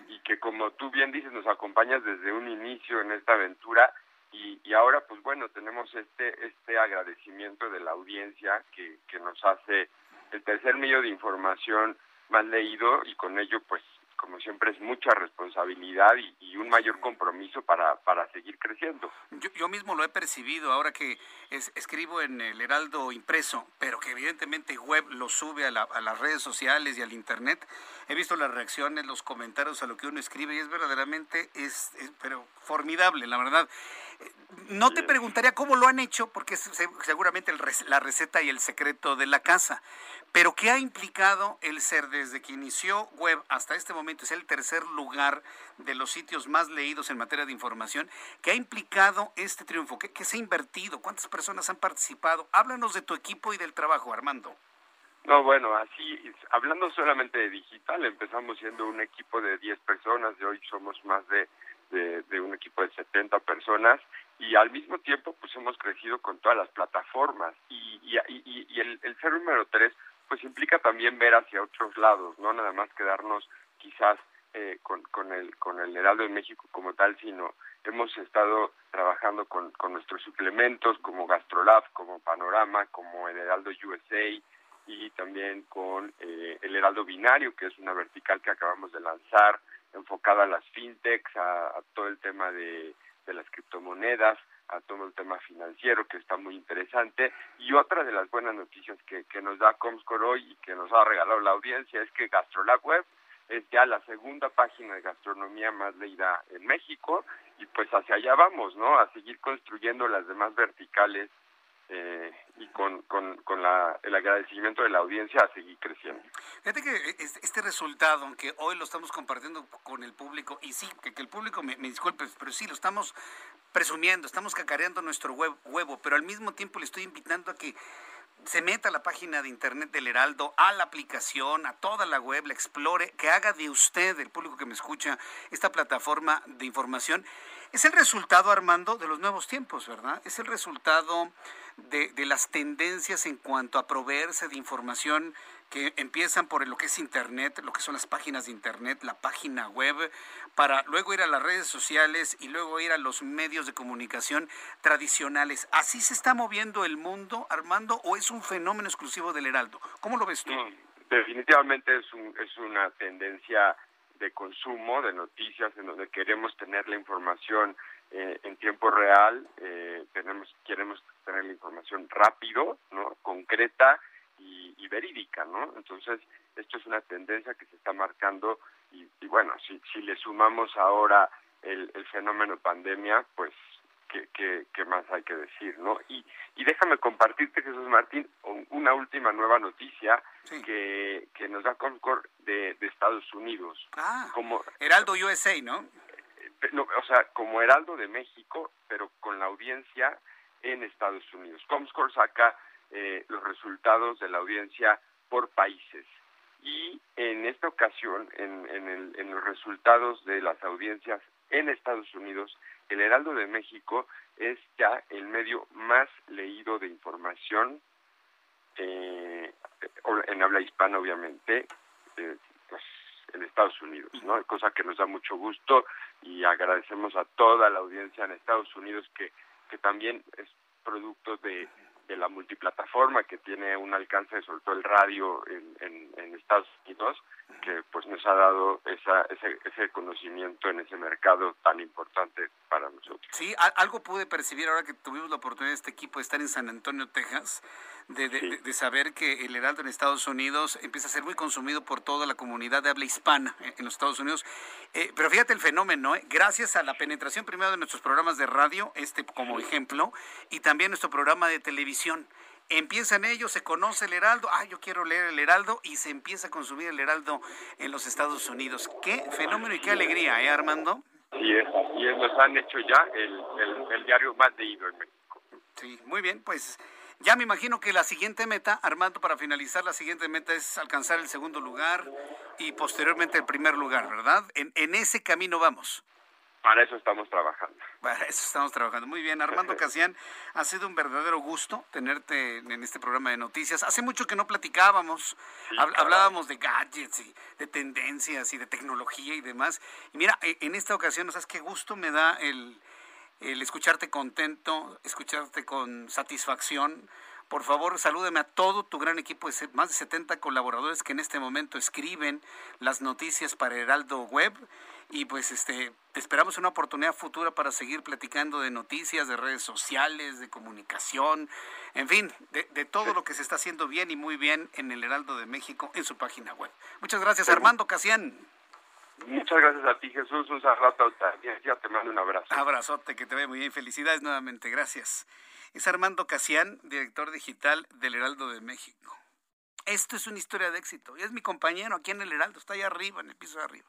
y que como tú bien dices nos acompañas desde un inicio en esta aventura y, y ahora pues bueno tenemos este este agradecimiento de la audiencia que, que nos hace el tercer medio de información más leído y con ello pues como siempre es mucha responsabilidad y, un mayor compromiso para, para seguir creciendo. Yo, yo mismo lo he percibido ahora que es, escribo en el Heraldo impreso, pero que evidentemente web lo sube a, a las redes sociales y al internet. He visto las reacciones, los comentarios a lo que uno escribe y es verdaderamente es, pero formidable, la verdad. No te preguntaría cómo lo han hecho, porque es seguramente la receta y el secreto de la casa, pero ¿qué ha implicado el ser desde que inició web hasta este momento? Es el tercer lugar de los sitios más leídos en materia de información. ¿Qué ha implicado este triunfo? ¿Qué, qué se ha invertido? ¿Cuántas personas han participado? Háblanos de tu equipo y del trabajo, Armando. No, bueno, así, hablando solamente de digital, empezamos siendo un equipo de 10 personas, de hoy somos más de de, un equipo de 70 personas y al mismo tiempo pues hemos crecido con todas las plataformas. Y, y, y, el, el ser número tres pues implica también ver hacia otros lados, no nada más quedarnos quizás eh, con, con, el, con el Heraldo de México como tal, sino hemos estado trabajando con, con nuestros suplementos como Gastrolab, como Panorama, como el Heraldo USA y también con eh, el Heraldo Binario, que es una vertical que acabamos de lanzar, enfocada a las fintechs, a, todo el tema de, las criptomonedas, a todo el tema financiero que está muy interesante y otra de las buenas noticias que, que nos da Comscore hoy y que nos ha regalado la audiencia es que Gastrolab Web es ya la segunda página de gastronomía más leída en México y pues hacia allá vamos, ¿no? A seguir construyendo las demás verticales eh, y con, con, con la, el agradecimiento de la audiencia a seguir creciendo. Fíjate que este resultado, aunque hoy lo estamos compartiendo con el público, y sí, que, el público me, disculpe, pero sí, lo estamos presumiendo, estamos cacareando nuestro huevo, pero al mismo tiempo le estoy invitando a que se meta a la página de internet del Heraldo, a la aplicación, a toda la web, la explore, que haga de usted, el público que me escucha, esta plataforma de información. Es el resultado, Armando, de los nuevos tiempos, ¿verdad? Es el resultado de, de las tendencias en cuanto a proveerse de información que empiezan por lo que es Internet, lo que son las páginas de Internet, la página web, para luego ir a las redes sociales y luego ir a los medios de comunicación tradicionales. ¿Así se está moviendo el mundo, Armando, o es un fenómeno exclusivo del Heraldo? ¿Cómo lo ves tú? definitivamente es, un, es una tendencia de consumo de noticias en donde queremos tener la información eh, en tiempo real, eh, tenemos queremos tener la información rápido, no, concreta y, y, verídica, ¿no? Entonces esto es una tendencia que se está marcando y, y bueno, si, si le sumamos ahora el, el fenómeno pandemia, pues ¿qué, qué, más hay que decir, ¿no? Y, y déjame compartirte, Jesús Martín, una última nueva noticia que, que nos da Concord de, de Estados Unidos. Ah, como Heraldo USA, ¿no? Eh, no, o sea, como Heraldo de México, pero con la audiencia en Estados Unidos. Comscore saca eh, los resultados de la audiencia por países. Y en esta ocasión, en, en, el, en los resultados de las audiencias en Estados Unidos, el Heraldo de México es ya el medio más leído de información eh, en habla hispana, obviamente, eh, pues, en Estados Unidos, ¿no? Cosa que nos da mucho gusto y agradecemos a toda la audiencia en Estados Unidos que, que también es producto de, de la multiplataforma que tiene un alcance sobre todo el radio en, en, en Estados Unidos que pues nos ha dado esa, ese, ese conocimiento en ese mercado tan importante para nosotros. Sí, algo pude percibir ahora que tuvimos la oportunidad de este equipo de estar en San Antonio, Texas, de, de, saber que el Heraldo en Estados Unidos empieza a ser muy consumido por toda la comunidad de habla hispana en los Estados Unidos. Eh, pero fíjate el fenómeno, ¿eh? gracias a la penetración primero de nuestros programas de radio, este como ejemplo, y también nuestro programa de televisión empiezan ellos, se conoce el Heraldo, ah, yo quiero leer el Heraldo y se empieza a consumir el Heraldo en los Estados Unidos. Qué fenómeno y qué alegría, ¿eh, Armando? Sí, es, y es, nos han hecho ya el, el, el diario más leído en México. Sí, muy bien, pues ya me imagino que la siguiente meta, Armando, para finalizar, la siguiente meta es alcanzar el segundo lugar y posteriormente el primer lugar, ¿verdad? En, en ese camino vamos. Para eso estamos trabajando. Para eso estamos trabajando. Muy bien, Armando Casián, ha sido un verdadero gusto tenerte en este programa de noticias. Hace mucho que no platicábamos, hablábamos de gadgets y de tendencias y de tecnología y demás. Y mira, e, en esta ocasión, ¿sabes qué gusto me da el, el escucharte contento, escucharte con satisfacción? Por favor, salúdeme a todo tu gran equipo de más de 70 colaboradores que en este momento escriben las noticias para Heraldo Web y pues este esperamos una oportunidad futura para seguir platicando de noticias, de redes sociales, de comunicación, en fin, de, todo lo que se está haciendo bien y muy bien en el Heraldo de México en su página web. Muchas gracias, Armando Casián. Muchas gracias a ti, Jesús. Un saludo Ya te mando un abrazo. Abrazote, que te ve muy bien. Felicidades nuevamente. Gracias. Es Armando Casián, director digital del Heraldo de México. Esto es una historia de éxito. Y es mi compañero aquí en el Heraldo. Está allá arriba, en el piso de arriba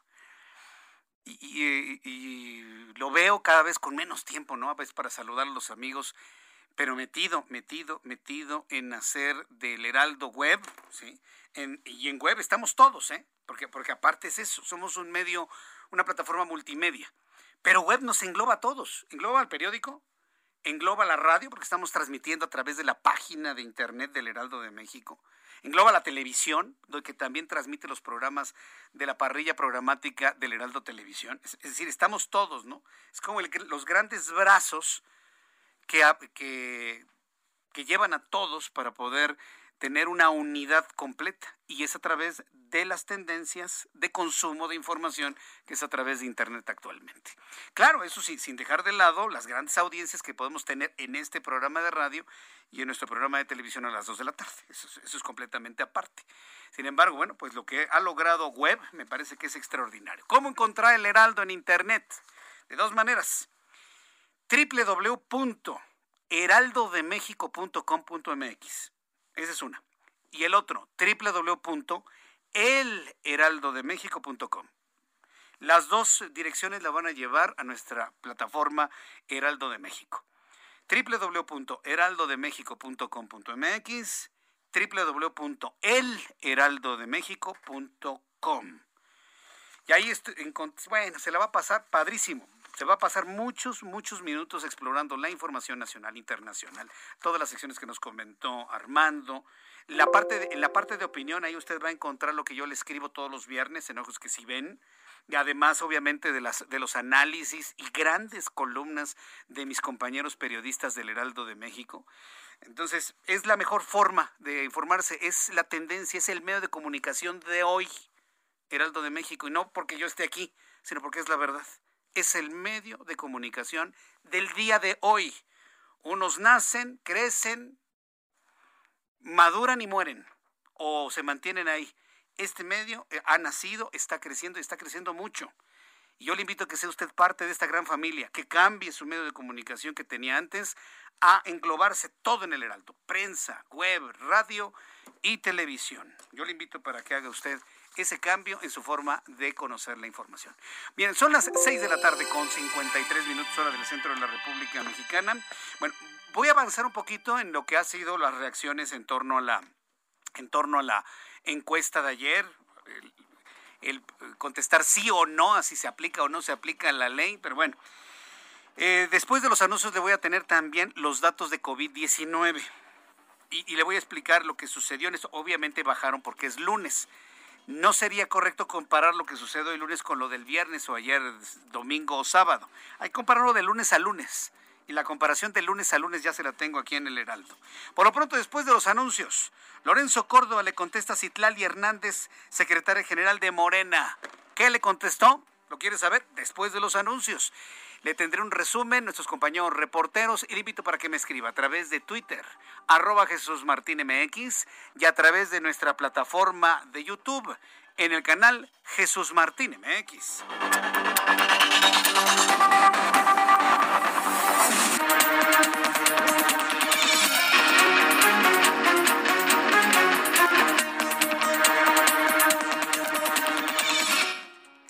y, lo veo cada vez con menos tiempo, ¿no? A veces para saludar a los amigos, pero metido, metido, metido en hacer del Heraldo Web, ¿sí? En, y en web estamos todos, ¿eh? Porque, porque aparte es eso, somos un medio, una plataforma multimedia. Pero web nos engloba a todos, engloba al periódico, engloba la radio, porque estamos transmitiendo a través de la página de internet del Heraldo de México, engloba la televisión, que también transmite los programas de la parrilla programática del Heraldo Televisión. Es, decir, estamos todos, ¿no? Es como los grandes brazos que, que, que llevan a todos para poder tener una unidad completa y es a través de las tendencias de consumo de información que es a través de Internet actualmente. Claro, eso sí, sin dejar de lado las grandes audiencias que podemos tener en este programa de radio y en nuestro programa de televisión a las 2 de la tarde. Eso, es completamente aparte. Sin embargo, bueno, pues lo que ha logrado web me parece que es extraordinario. ¿Cómo encontrar el Heraldo en Internet? De dos maneras. www.heraldodemexico.com.mx esa es una. Y el otro, www.elheraldodemexico.com. Las dos direcciones la van a llevar a nuestra plataforma Heraldo de México. www.heraldodemexico.com.mx www.elheraldodemexico.com y ahí, bueno, se la va a pasar padrísimo Se va a pasar muchos, muchos minutos explorando la información nacional, internacional, todas las secciones que nos comentó Armando. La parte en la parte de opinión, ahí usted va a encontrar lo que yo le escribo todos los viernes en Ojos que si ven. Y además, obviamente, de, las, de los análisis y grandes columnas de mis compañeros periodistas del Heraldo de México. Entonces, es la mejor forma de informarse, es la tendencia, es el medio de comunicación de hoy, Heraldo de México, y no porque yo esté aquí, sino porque es la verdad. Es el medio de comunicación del día de hoy. Unos nacen, crecen, maduran y mueren, o se mantienen ahí. Este medio eh, ha nacido, está creciendo y está creciendo mucho. Y yo le invito a que sea usted parte de esta gran familia, que cambie su medio de comunicación que tenía antes a englobarse todo en el Heraldo, prensa, web, radio y televisión. Yo le invito para que haga usted ese cambio en su forma de conocer la información. Bien, son las 6 de la tarde con 53 minutos hora del centro de la República Mexicana. Bueno, voy a avanzar un poquito en lo que ha sido las reacciones en torno a la en torno a la encuesta de ayer, el, contestar sí o no, así se aplica o no se aplica la ley, pero bueno. Eh, después de los anuncios le voy a tener también los datos de COVID-19 y, y, le voy a explicar lo que sucedió en esto. Obviamente bajaron porque es lunes. No sería correcto comparar lo que sucedió el lunes con lo del viernes o ayer domingo o sábado. Hay que compararlo de lunes a lunes y la comparación de lunes a lunes ya se la tengo aquí en el Heraldo. Por lo pronto, después de los anuncios, Lorenzo Córdoba le contesta a Citlali Hernández, secretaria general de Morena. ¿Qué le contestó? ¿Lo quiere saber? Después de los anuncios. Le tendré un resumen, nuestros compañeros reporteros, y le invito para que me escriba a través de Twitter, arroba Jesús Martín MX, y a través de nuestra plataforma de YouTube, en el canal Jesús Martín MX.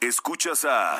Escuchas a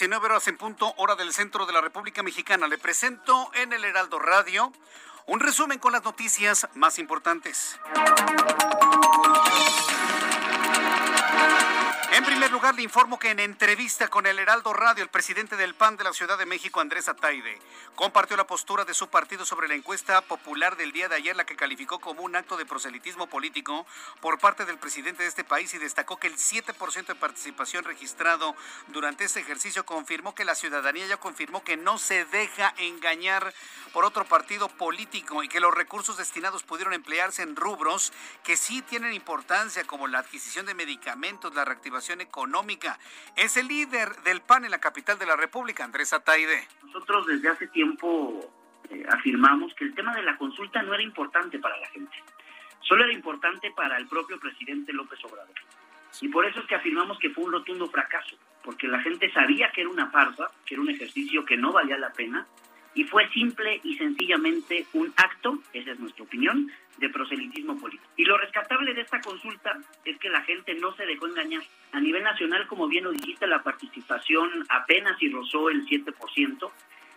19 horas en punto, hora del centro de la República Mexicana. Le presento en el Heraldo Radio un resumen con las noticias más importantes. Primer lugar, le informo que en entrevista con el Heraldo Radio, el presidente del PAN de la Ciudad de México, Andrés Ataide, compartió la postura de su partido sobre la encuesta popular del día de ayer, la que calificó como un acto de proselitismo político por parte del presidente de este país y destacó que el 7% de participación registrado durante este ejercicio confirmó que la ciudadanía ya confirmó que no se deja engañar por otro partido político y que los recursos destinados pudieron emplearse en rubros que sí tienen importancia, como la adquisición de medicamentos, la reactivación económica. Es el líder del PAN en la capital de la República, Andrés Ataide. Nosotros desde hace tiempo eh, afirmamos que el tema de la consulta no era importante para la gente, solo era importante para el propio presidente López Obrador. Y por eso es que afirmamos que fue un rotundo fracaso, porque la gente sabía que era una farsa, que era un ejercicio que no valía la pena, y fue simple y sencillamente un acto, esa es nuestra opinión, de proselitismo político. Y lo rescatable de esta consulta es que la gente no se dejó engañar. A nivel nacional, como bien lo dijiste, la participación apenas si rozó el 7%,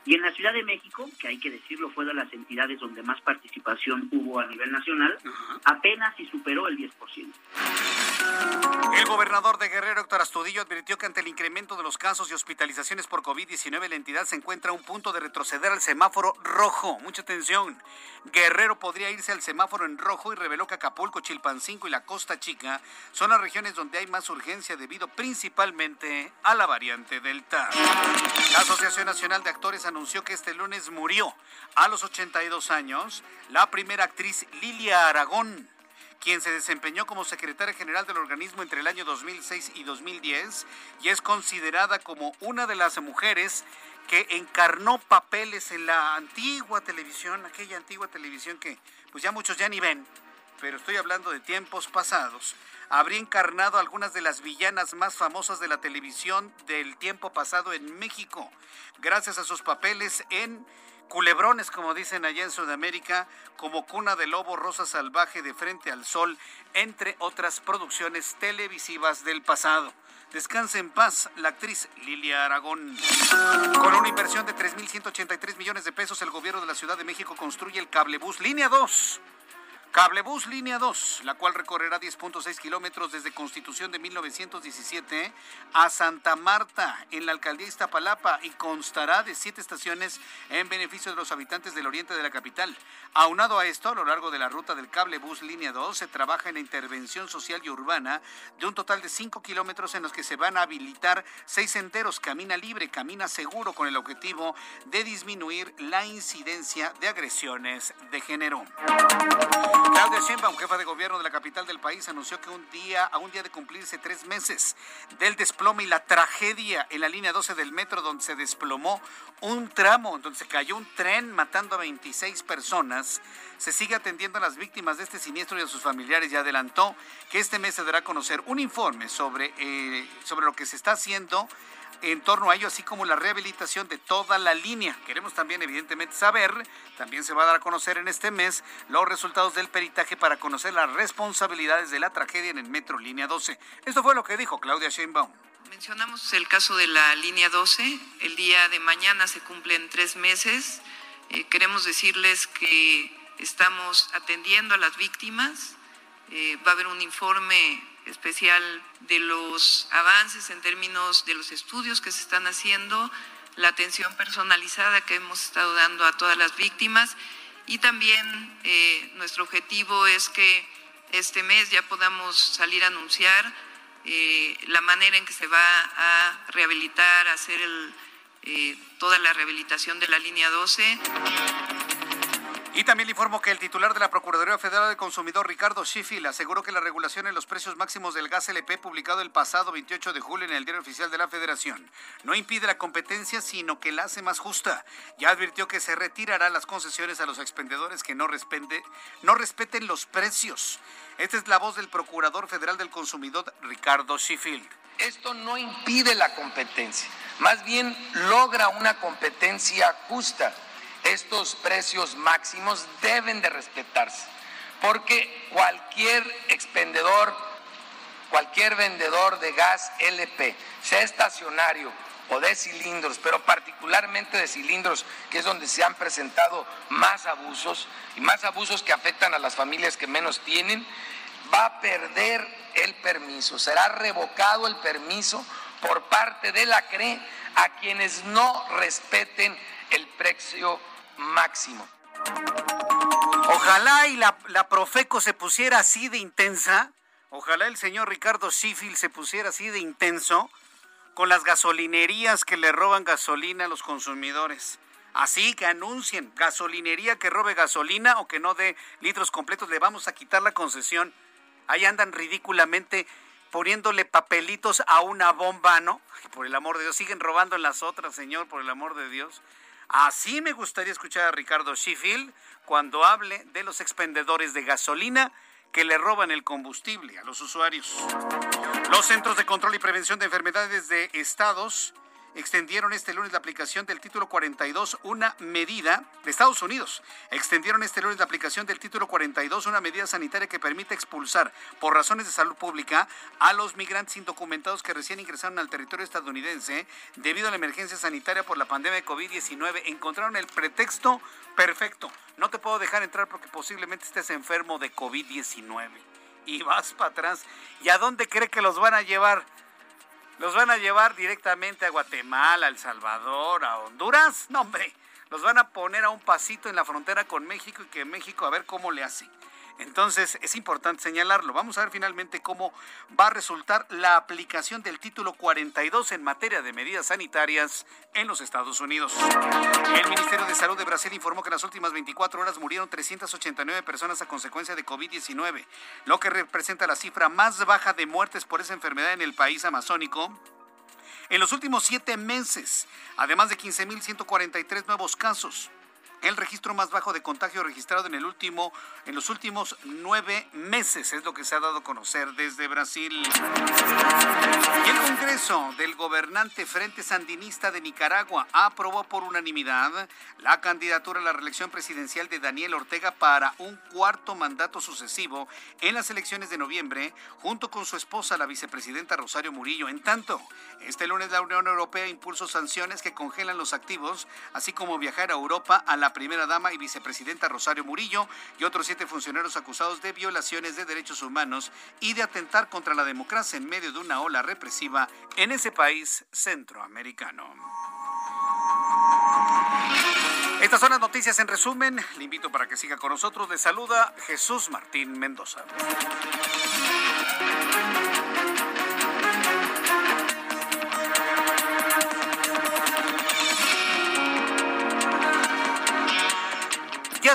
y en la Ciudad de México, que hay que decirlo, fue de las entidades donde más participación hubo a nivel nacional, apenas si superó el 10%. El gobernador de Guerrero, Héctor Astudillo, advirtió que ante el incremento de los casos y hospitalizaciones por COVID-19, la entidad se encuentra a un punto de retroceder al semáforo rojo. Mucha atención. Guerrero podría irse al semáforo en rojo y reveló que Acapulco, Chilpancingo y la Costa Chica son las regiones donde hay más urgencia debido principalmente a la variante Delta. La Asociación Nacional de Actores anunció que este lunes murió a los 82 años la primera actriz Lilia Aragón quien se desempeñó como secretaria general del organismo entre el año 2006 y 2010 y es considerada como una de las mujeres que encarnó papeles en la antigua televisión, aquella antigua televisión que pues ya muchos ya ni ven, pero estoy hablando de tiempos pasados. Habría encarnado algunas de las villanas más famosas de la televisión del tiempo pasado en México, gracias a sus papeles en culebrones, como dicen allá en Sudamérica, como Cuna de Lobo, Rosa Salvaje, De Frente al Sol, entre otras producciones televisivas del pasado. Descanse en paz la actriz Lilia Aragón. Con una inversión de 3.183 millones de pesos, el gobierno de la Ciudad de México construye el cablebús Línea 2 Cablebús Línea 2, la cual recorrerá 10.6 kilómetros desde Constitución de 1917 a Santa Marta, en la alcaldía Iztapalapa, y constará de siete estaciones en beneficio de los habitantes del oriente de la capital. Aunado a esto, a lo largo de la ruta del Cablebús Línea 2 se trabaja en la intervención social y urbana de un total de 5 kilómetros en los que se van a habilitar seis senderos, camina libre, camina seguro, con el objetivo de disminuir la incidencia de agresiones de género. Claudia Sheinbaum, jefa de gobierno de la capital del país, anunció que un día, a un día de cumplirse tres meses del desplome y la tragedia en la línea 12 del metro donde se desplomó un tramo, donde se cayó un tren matando a 26 personas, se sigue atendiendo a las víctimas de este siniestro y a sus familiares. Y adelantó que este mes se dará a conocer un informe sobre, eh, sobre lo que se está haciendo en torno a ello, así como la rehabilitación de toda la línea. Queremos también, evidentemente, saber, también se va a dar a conocer en este mes los resultados del peritaje para conocer las responsabilidades de la tragedia en el metro línea 12. Esto fue lo que dijo Claudia Sheinbaum. Mencionamos el caso de la línea 12. El día de mañana se cumplen tres meses. Eh, queremos decirles que estamos atendiendo a las víctimas. Eh, va a haber un informe especial de los avances en términos de los estudios que se están haciendo, la atención personalizada que hemos estado dando a todas las víctimas y también eh, nuestro objetivo es que este mes ya podamos salir a anunciar eh, la manera en que se va a rehabilitar, hacer eh, toda la rehabilitación de la línea 12. Y también le informo que el titular de la Procuraduría Federal del Consumidor, Ricardo Schiffel, aseguró que la regulación en los precios máximos del gas LP publicado el pasado 28 de julio en el Diario Oficial de la Federación no impide la competencia, sino que la hace más justa. Ya advirtió que se retirará las concesiones a los expendedores que no, respeten los precios. Esta es la voz del Procurador Federal del Consumidor, Ricardo Schiffel. Esto no impide la competencia, más bien logra una competencia justa estos precios máximos deben de respetarse, porque cualquier expendedor, cualquier vendedor de gas LP, sea estacionario o de cilindros, pero particularmente de cilindros, que es donde se han presentado más abusos y más abusos que afectan a las familias que menos tienen, va a perder el permiso, será revocado el permiso por parte de la CRE a quienes no respeten el precio máximo. Ojalá y la, Profeco se pusiera así de intensa, ojalá el señor Ricardo Schiffel se pusiera así de intenso con las gasolinerías que le roban gasolina a los consumidores. Así que anuncien gasolinería que robe gasolina o que no dé litros completos, le vamos a quitar la concesión. Ahí andan ridículamente poniéndole papelitos a una bomba, ¿no? Por el amor de Dios, siguen robando en las otras, señor, por el amor de Dios. Así me gustaría escuchar a Ricardo Sheffield cuando hable de los expendedores de gasolina que le roban el combustible a los usuarios. Los Centros de Control y Prevención de Enfermedades de Estados extendieron este lunes la aplicación del título 42, una medida de Estados Unidos. Extendieron este lunes la aplicación del título 42, una medida sanitaria que permite expulsar por razones de salud pública a los migrantes indocumentados que recién ingresaron al territorio estadounidense debido a la emergencia sanitaria por la pandemia de COVID-19. Encontraron el pretexto perfecto. No te puedo dejar entrar porque posiblemente estés enfermo de COVID-19. y vas para atrás. ¿Y a dónde cree que los van a llevar? ¿Los van a llevar directamente a Guatemala, a El Salvador, a Honduras? No, hombre, los van a poner a un pasito en la frontera con México y que México a ver cómo le hace. Entonces es importante señalarlo. Vamos a ver finalmente cómo va a resultar la aplicación del título 42 en materia de medidas sanitarias en los Estados Unidos. El Ministerio de Salud de Brasil informó que en las últimas 24 horas murieron 389 personas a consecuencia de COVID-19, lo que representa la cifra más baja de muertes por esa enfermedad en el país amazónico en los últimos siete meses, además de 15.143 nuevos casos el registro más bajo de contagio registrado en el último, en los últimos nueve meses, es lo que se ha dado a conocer desde Brasil. Y el Congreso del gobernante Frente Sandinista de Nicaragua aprobó por unanimidad la candidatura a la reelección presidencial de Daniel Ortega para un cuarto mandato sucesivo en las elecciones de noviembre, junto con su esposa, la vicepresidenta Rosario Murillo. En tanto, este lunes la Unión Europea impulsó sanciones que congelan los activos, así como viajar a Europa a la primera dama y vicepresidenta Rosario Murillo y otros siete funcionarios acusados de violaciones de derechos humanos y de atentar contra la democracia en medio de una ola represiva en ese país centroamericano. Estas son las noticias en resumen. Le invito para que siga con nosotros. Le saluda Jesús Martín Mendoza.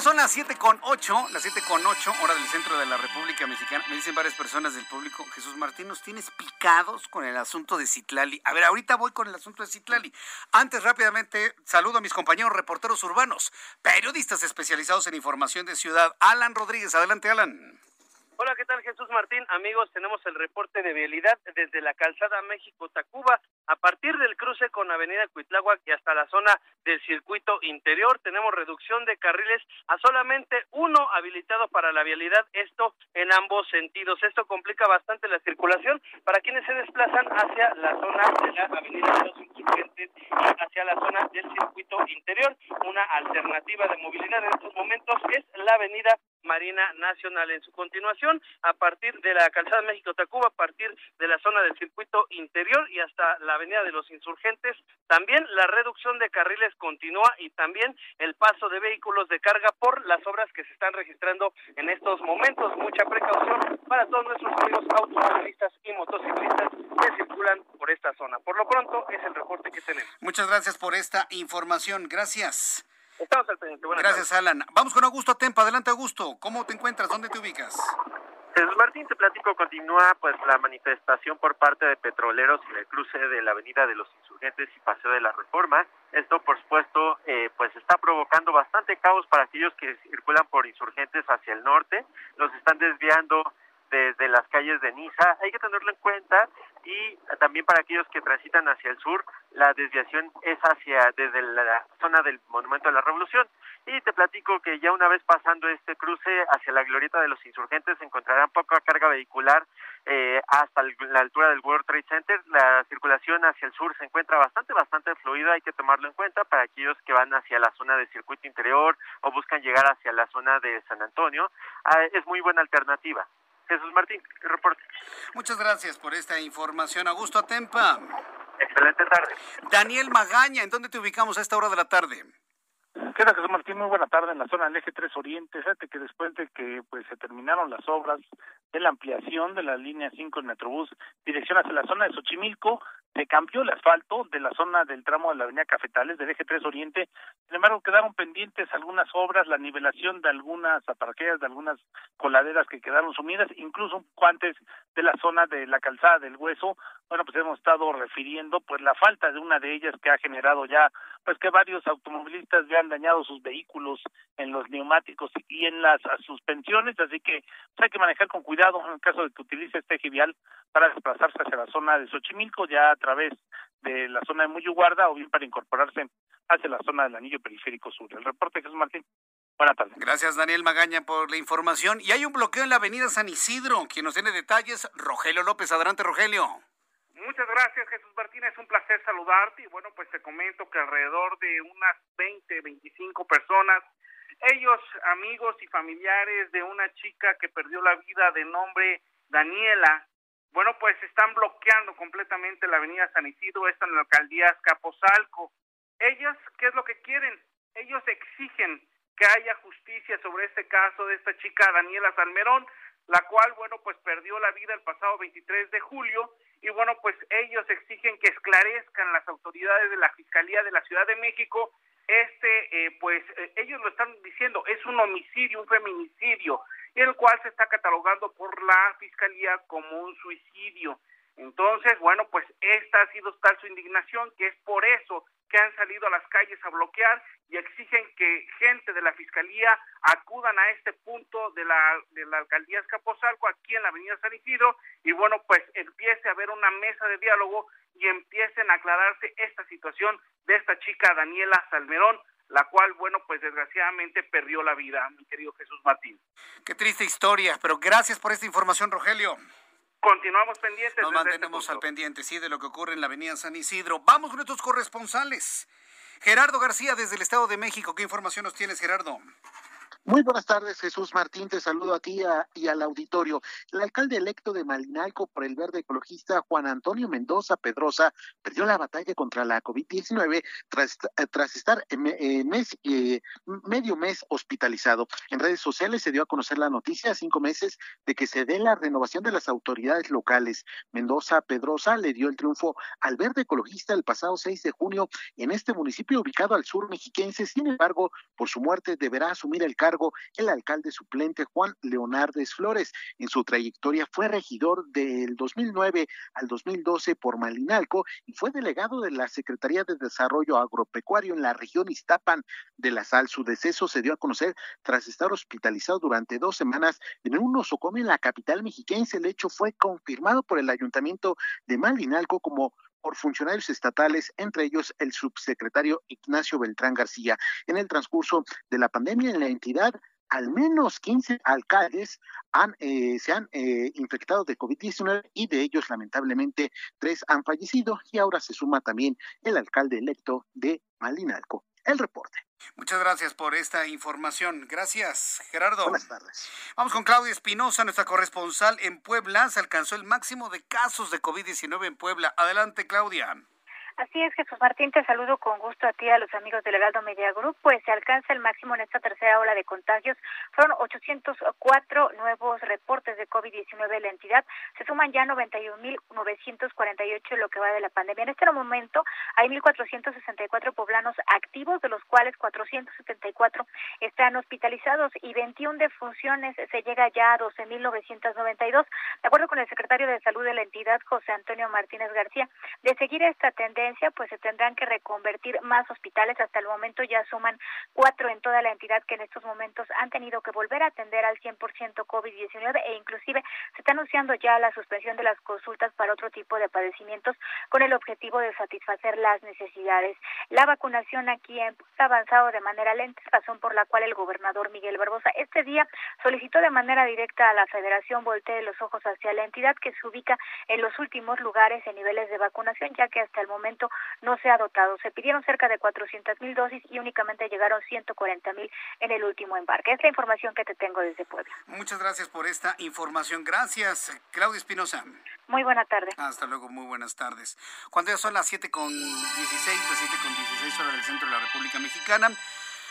Son las 7 con 8, las 7 con 8, hora del centro de la República Mexicana. Me dicen varias personas del público, Jesús Martín, nos tienes picados con el asunto de Citlali. A ver, ahorita voy con el asunto de Citlali. Antes, rápidamente, saludo a mis compañeros reporteros urbanos, periodistas especializados en información de ciudad. Alan Rodríguez, adelante, Alan. Hola, ¿qué tal Jesús Martín? Amigos, tenemos el reporte de vialidad desde la calzada México-Tacuba a partir del cruce con Avenida Cuitláhuac y hasta la zona del circuito interior. Tenemos reducción de carriles a solamente uno habilitado para la vialidad, esto en ambos sentidos. Esto complica bastante la circulación para quienes se desplazan hacia la zona de la Avenida de los Y hacia la zona del circuito interior. Una alternativa de movilidad en estos momentos es la Avenida Marina Nacional. En su continuación, a partir de la calzada México-Tacuba, a partir de la zona del circuito interior y hasta la avenida de los insurgentes, también la reducción de carriles continúa y también el paso de vehículos de carga por las obras que se están registrando en estos momentos. Mucha precaución para todos nuestros amigos automovilistas y motociclistas que circulan por esta zona. Por lo pronto, es el reporte que tenemos. Muchas gracias por esta información. Gracias. Estamos al pendiente. Gracias, Alan. Vamos con Augusto Tempa. Adelante, Augusto. ¿Cómo te encuentras? ¿Dónde te ubicas? Jesús Martín, te platico, continúa pues la manifestación por parte de petroleros en el cruce de la Avenida de los Insurgentes y Paseo de la Reforma. Esto, por supuesto, eh, pues está provocando bastante caos para aquellos que circulan por insurgentes hacia el norte. Los están desviando desde las calles de Niza. Hay que tenerlo en cuenta y también para aquellos que transitan hacia el sur, la desviación es hacia desde la zona del Monumento de la Revolución. Y te platico que ya una vez pasando este cruce hacia la glorieta de los insurgentes encontrarán poca carga vehicular eh, hasta la altura del World Trade Center. La circulación hacia el sur se encuentra bastante, bastante fluida, hay que tomarlo en cuenta para aquellos que van hacia la zona del circuito interior o buscan llegar hacia la zona de San Antonio. Ah, es muy buena alternativa. Jesús Martín, el reporte. Muchas gracias por esta información. Augusto Atempa. Excelente tarde. Daniel Magaña, ¿en dónde te ubicamos a esta hora de la tarde? ¿Qué tal, Jesús Martín? Muy buena tarde en la zona del Eje 3 Oriente. Fíjate que después de que pues se terminaron las obras de la ampliación de la línea 5 del Metrobús, dirección hacia la zona de Xochimilco, se cambió el asfalto de la zona del tramo de la avenida Cafetales del eje 3 Oriente. Sin embargo, quedaron pendientes algunas obras, la nivelación de algunas aparqueas, de algunas coladeras que quedaron sumidas, incluso un poco antes de la zona de la calzada del Hueso. Bueno, pues hemos estado refiriendo pues la falta de una de ellas que ha generado ya pues que varios automovilistas vean dañado sus vehículos en los neumáticos y en las suspensiones, así que pues, hay que manejar con cuidado en el caso de que utilice este eje para desplazarse hacia la zona de Xochimilco, ya a través de la zona de Muyuguarda o bien para incorporarse hacia la zona del anillo periférico sur. El reporte Jesús Martín. Buenas tardes. Gracias, Daniel Magaña, por la información. Y hay un bloqueo en la avenida San Isidro. Quien nos tiene detalles, Rogelio López. Adelante, Rogelio. Muchas gracias, Jesús Martín. Es un placer saludarte. Y bueno, pues te comento que alrededor de unas 20, 25 personas Ellos, amigos y familiares de una chica que perdió la vida de nombre Daniela, bueno, pues están bloqueando completamente la avenida San Isidro, esto en la alcaldía Escaposalco. Ellos, ¿qué es lo que quieren? Ellos exigen que haya justicia sobre este caso de esta chica Daniela Salmerón, la cual, bueno, pues perdió la vida el pasado 23 de julio y bueno, pues ellos exigen que esclarezcan las autoridades de la Fiscalía de la Ciudad de México este, eh, pues eh, ellos lo están diciendo, es un homicidio, un feminicidio, el cual se está catalogando por la Fiscalía como un suicidio. Entonces, bueno, pues esta ha sido tal su indignación que es por eso que han salido a las calles a bloquear y exigen que gente de la Fiscalía acudan a este punto de la, de la alcaldía Escaposalco, aquí en la avenida San Isidro, y bueno, pues empiece a haber una mesa de diálogo y empiecen a aclararse esta situación de esta chica Daniela Salmerón, la cual, bueno, pues desgraciadamente perdió la vida, mi querido Jesús Martín. Qué triste historia, pero gracias por esta información, Rogelio. Continuamos pendientes. Nos este mantenemos al pendiente, sí, de lo que ocurre en la avenida San Isidro. Vamos con nuestros corresponsales. Gerardo García, desde el Estado de México. ¿Qué información nos tienes, Gerardo? Muy buenas tardes, Jesús Martín. Te saludo a ti y al auditorio. El alcalde electo de Malinalco por el verde ecologista Juan Antonio Mendoza Pedrosa perdió la batalla contra la COVID-19 tras, eh, tras estar mes, eh, medio mes hospitalizado. En redes sociales se dio a conocer la noticia a cinco meses de que se dé la renovación de las autoridades locales. Mendoza Pedrosa le dio el triunfo al verde ecologista el pasado 6 de junio en este municipio ubicado al sur mexiquense. Sin embargo, por su muerte deberá asumir el cargo el alcalde suplente Juan Leonardes Flores. En su trayectoria fue regidor del 2009 al 2012 por Malinalco y fue delegado de la Secretaría de Desarrollo Agropecuario en la región Iztapan de la Sal. Su deceso se dio a conocer tras estar hospitalizado durante dos semanas en un nosocomio en la capital mexiquense. El hecho fue confirmado por el ayuntamiento de Malinalco como por funcionarios estatales, entre ellos el subsecretario Ignacio Beltrán García. En el transcurso de la pandemia en la entidad, al menos 15 alcaldes han, eh, se han eh, infectado de COVID-19 y de ellos lamentablemente tres han fallecido y ahora se suma también el alcalde electo de Malinalco. El reporte. Muchas gracias por esta información. Gracias, Gerardo. Buenas tardes. Vamos con Claudia Espinosa, nuestra corresponsal en Puebla. Se alcanzó el máximo de casos de COVID-19 en Puebla. Adelante, Claudia. Así es, Jesús Martín, te saludo con gusto a ti a los amigos del Heraldo Media Group. Pues se alcanza el máximo en esta tercera ola de contagios. Fueron 804 nuevos reportes de COVID-19 en la entidad. Se suman ya 91.948 en lo que va de la pandemia. En este momento hay 1.464 poblanos activos, de los cuales 474 están hospitalizados y 21 defunciones. Se llega ya a 12.992. De acuerdo con el secretario de Salud de la entidad, José Antonio Martínez García, de seguir esta tendencia, pues se tendrán que reconvertir más hospitales. Hasta el momento ya suman cuatro en toda la entidad que en estos momentos han tenido que volver a atender al 100% COVID-19 e inclusive se está anunciando ya la suspensión de las consultas para otro tipo de padecimientos con el objetivo de satisfacer las necesidades. La vacunación aquí ha avanzado de manera lenta, razón por la cual el gobernador Miguel Barbosa este día solicitó de manera directa a la Federación voltee los ojos hacia la entidad que se ubica en los últimos lugares en niveles de vacunación, ya que hasta el momento no se ha dotado. Se pidieron cerca de 400 mil dosis y únicamente llegaron 140 mil en el último embarque. Es la información que te tengo desde Puebla. Muchas gracias por esta información. Gracias, Claudia Espinosa. Muy buena tarde. Hasta luego, muy buenas tardes. Cuando ya son las 7 con 16, las 7 con 16 horas del centro de la República Mexicana.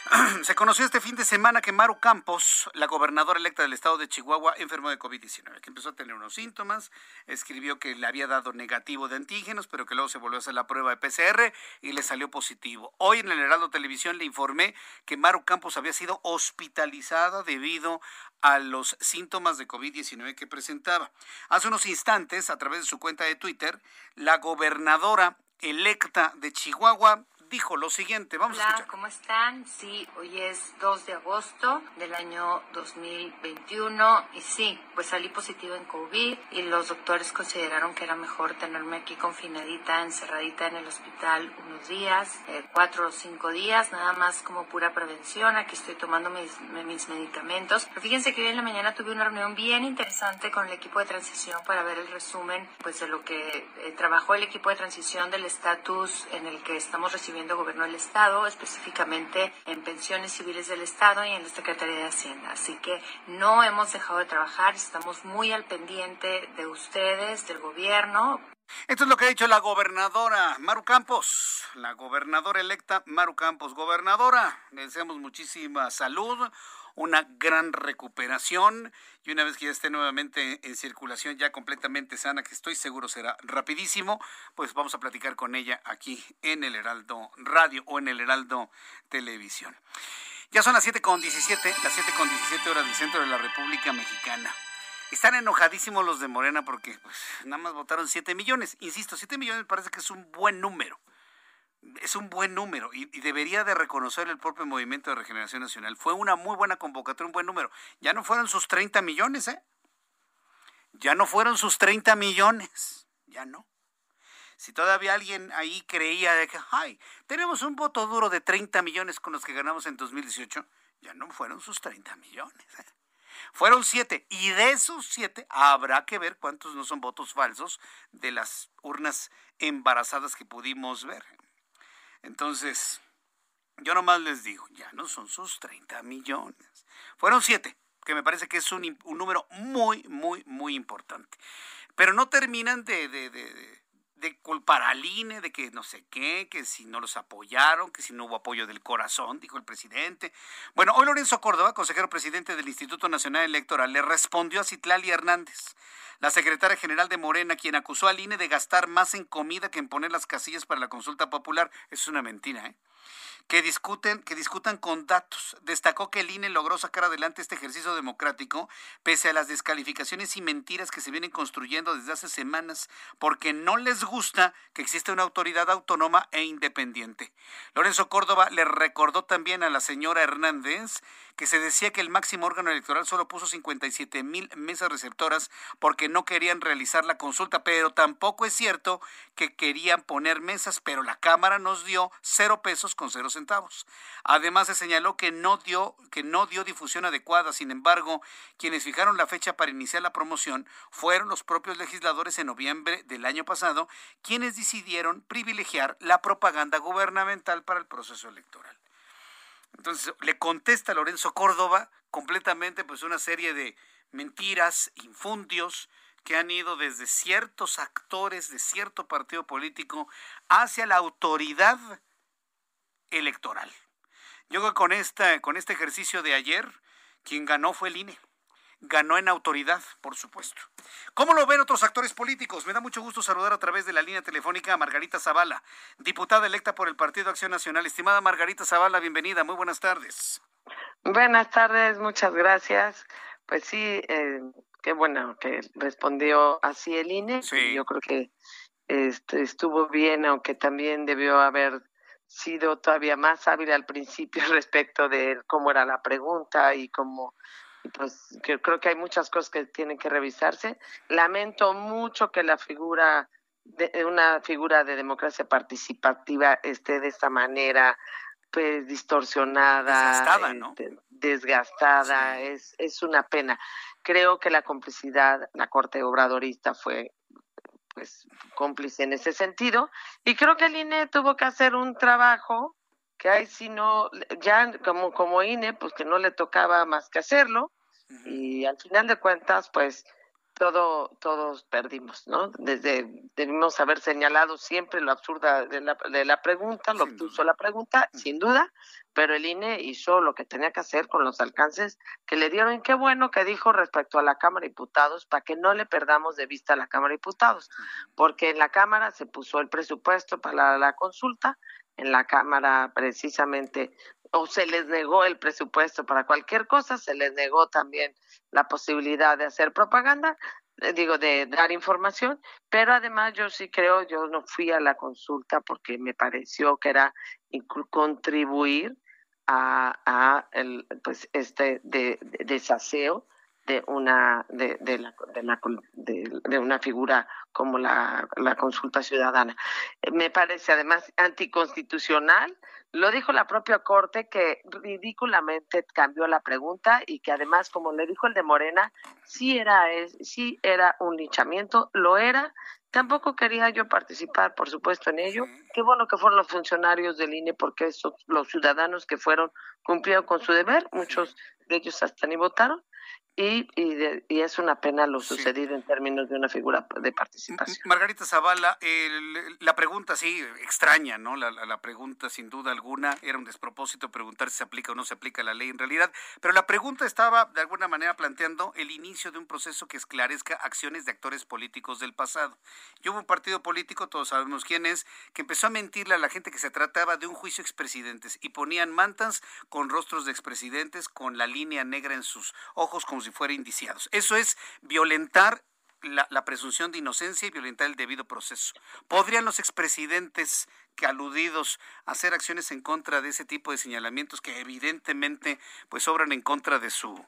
*clears throat* Se conoció este fin de semana que Maru Campos, la gobernadora electa del estado de Chihuahua, enfermó de COVID-19, que empezó a tener unos síntomas, escribió que le había dado negativo de antígenos, pero que luego se volvió a hacer la prueba de PCR y le salió positivo. Hoy en el Heraldo Televisión le informé que Maru Campos había sido hospitalizada debido a los síntomas de COVID-19 que presentaba. Hace unos instantes, a través de su cuenta de Twitter, la gobernadora electa de Chihuahua dijo lo siguiente. Vamos Hola, a escuchar. ¿cómo están? Sí, hoy es 2 de agosto del año 2021 y sí, pues salí positivo en COVID y los doctores consideraron que era mejor tenerme aquí confinadita, encerradita en el hospital unos días, eh, cuatro o cinco días, nada más como pura prevención. Aquí estoy tomando mis, mis medicamentos. Pero fíjense que hoy en la mañana tuve una reunión bien interesante con el equipo de transición para ver el resumen pues de lo que eh, trabajó el equipo de transición del estatus en el que estamos recibiendo asumiendo gobierno del Estado, específicamente en pensiones civiles del Estado y en la Secretaría de Hacienda. Así que no hemos dejado de trabajar, estamos muy al pendiente de ustedes, del gobierno. Esto es lo que ha dicho la gobernadora Maru Campos, la gobernadora electa Maru Campos. Gobernadora, le deseamos muchísima salud, una gran recuperación y una vez que ya esté nuevamente en circulación ya completamente sana, que estoy seguro será rapidísimo, pues vamos a platicar con ella aquí en el Heraldo Radio o en el Heraldo Televisión. Ya son las 7.17, las 7.17 horas del centro de la República Mexicana. Están enojadísimos los de Morena porque pues, nada más votaron 7 millones. Insisto, 7 millones parece que es un buen número es un buen número y, debería de reconocer el propio Movimiento de Regeneración Nacional. Fue una muy buena convocatoria, un buen número. Ya no fueron sus 30 millones, ¿eh? Ya no fueron sus 30 millones, ya no. Si todavía alguien ahí creía de que, ay, tenemos un voto duro de 30 millones con los que ganamos en 2018, ya no fueron sus 30 millones. ¿eh? Fueron siete. Y de esos siete habrá que ver cuántos no son votos falsos de las urnas embarazadas que pudimos ver. Entonces, yo nomás les digo, ya no son sus 30 millones. Fueron siete, que me parece que es un, número muy, muy, muy importante. Pero no terminan de, de, de, culpar al INE, de que no sé qué, que si no los apoyaron, que si no hubo apoyo del corazón, dijo el presidente. Bueno, hoy Lorenzo Córdoba, consejero presidente del Instituto Nacional Electoral, le respondió a Citlali Hernández la secretaria general de Morena, quien acusó al INE de gastar más en comida que en poner las casillas para la consulta popular. Eso es una mentira, ¿eh? Que discuten, que discutan con datos. Destacó que el INE logró sacar adelante este ejercicio democrático pese a las descalificaciones y mentiras que se vienen construyendo desde hace semanas, porque no les gusta que exista una autoridad autónoma e independiente. Lorenzo Córdoba le recordó también a la señora Hernández que se decía que el máximo órgano electoral solo puso 57 mil mesas receptoras porque no querían realizar la consulta, pero tampoco es cierto que querían poner mesas, pero la Cámara nos dio cero pesos con cero centavos. Además se señaló que no dio que no dio difusión adecuada. Sin embargo, quienes fijaron la fecha para iniciar la promoción fueron los propios legisladores en noviembre del año pasado, quienes decidieron privilegiar la propaganda gubernamental para el proceso electoral. Entonces le contesta Lorenzo Córdoba completamente pues una serie de mentiras, infundios que han ido desde ciertos actores de cierto partido político hacia la autoridad electoral. Yo creo que con, esta, con este ejercicio de ayer, quien ganó fue el INE ganó en autoridad, por supuesto. ¿Cómo lo ven otros actores políticos? Me da mucho gusto saludar a través de la línea telefónica a Margarita Zavala, diputada electa por el Partido Acción Nacional. Estimada Margarita Zavala, bienvenida, muy buenas tardes. Buenas tardes, muchas gracias. Pues sí, eh, qué bueno que respondió así el INE. Sí. Yo creo que este, estuvo bien, aunque también debió haber sido todavía más hábil al principio *laughs* respecto de cómo era la pregunta y cómo pues que creo que hay muchas cosas que tienen que revisarse. Lamento mucho que la figura de una figura de democracia participativa esté de esta manera pues distorsionada, desgastada, ¿no? Este, desgastada, es, es una pena. Creo que la complicidad, la corte obradorista fue pues cómplice en ese sentido y creo que el INE tuvo que hacer un trabajo que hay si no ya como como INE pues que no le tocaba más que hacerlo y al final de cuentas, pues todo, todos perdimos, ¿no? Desde debimos haber señalado siempre lo absurda de la, de la pregunta, lo obtuso la pregunta, sin duda, pero el INE hizo lo que tenía que hacer con los alcances que le dieron. Y qué bueno que dijo respecto a la Cámara de Diputados, para que no le perdamos de vista a la Cámara de Diputados, porque en la Cámara se puso el presupuesto para la consulta, en la Cámara precisamente o se les negó el presupuesto para cualquier cosa, se les negó también la posibilidad de hacer propaganda, eh, digo, de dar información, pero además yo sí creo, yo no fui a la consulta porque me pareció que era contribuir a, el, pues este de, desaseo de una de, de, la, de, la, de, una figura como la, la consulta ciudadana. Me parece además anticonstitucional Lo dijo la propia Corte que ridículamente cambió la pregunta y que además, como le dijo el de Morena, sí era, es, sí era un linchamiento, lo era. Tampoco quería yo participar, por supuesto, en ello. Qué bueno que fueron los funcionarios del INE porque esos, los ciudadanos que fueron cumplieron con su deber, muchos de ellos hasta ni votaron y, y, es una pena lo sucedido en términos de una figura de participación. Margarita Zavala, la pregunta sí, extraña, ¿no? La, la, pregunta sin duda alguna era un despropósito preguntar si se aplica o no se aplica la ley en realidad, pero la pregunta estaba de alguna manera planteando el inicio de un proceso que esclarezca acciones de actores políticos del pasado. Y hubo un partido político, todos sabemos quién es, que empezó a mentirle a la gente que se trataba de un juicio expresidentes y ponían mantas con rostros de expresidentes con la línea negra en sus ojos como si fueran indiciados. Eso es violentar la, presunción de inocencia y violentar el debido proceso. ¿Podrían los expresidentes que aludidos hacer acciones en contra de ese tipo de señalamientos que evidentemente pues obran en contra de su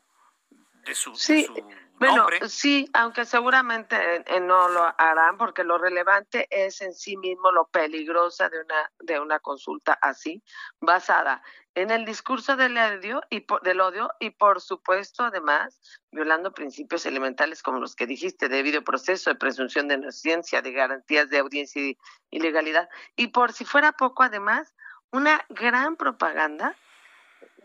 de su, sí, bueno, sí, aunque seguramente eh, no lo harán porque lo relevante es en sí mismo lo peligrosa de una de una consulta así basada en el discurso del odio y por, del odio y por supuesto además violando principios elementales como los que dijiste debido proceso de presunción de inocencia de garantías de audiencia y, y legalidad y por si fuera poco además una gran propaganda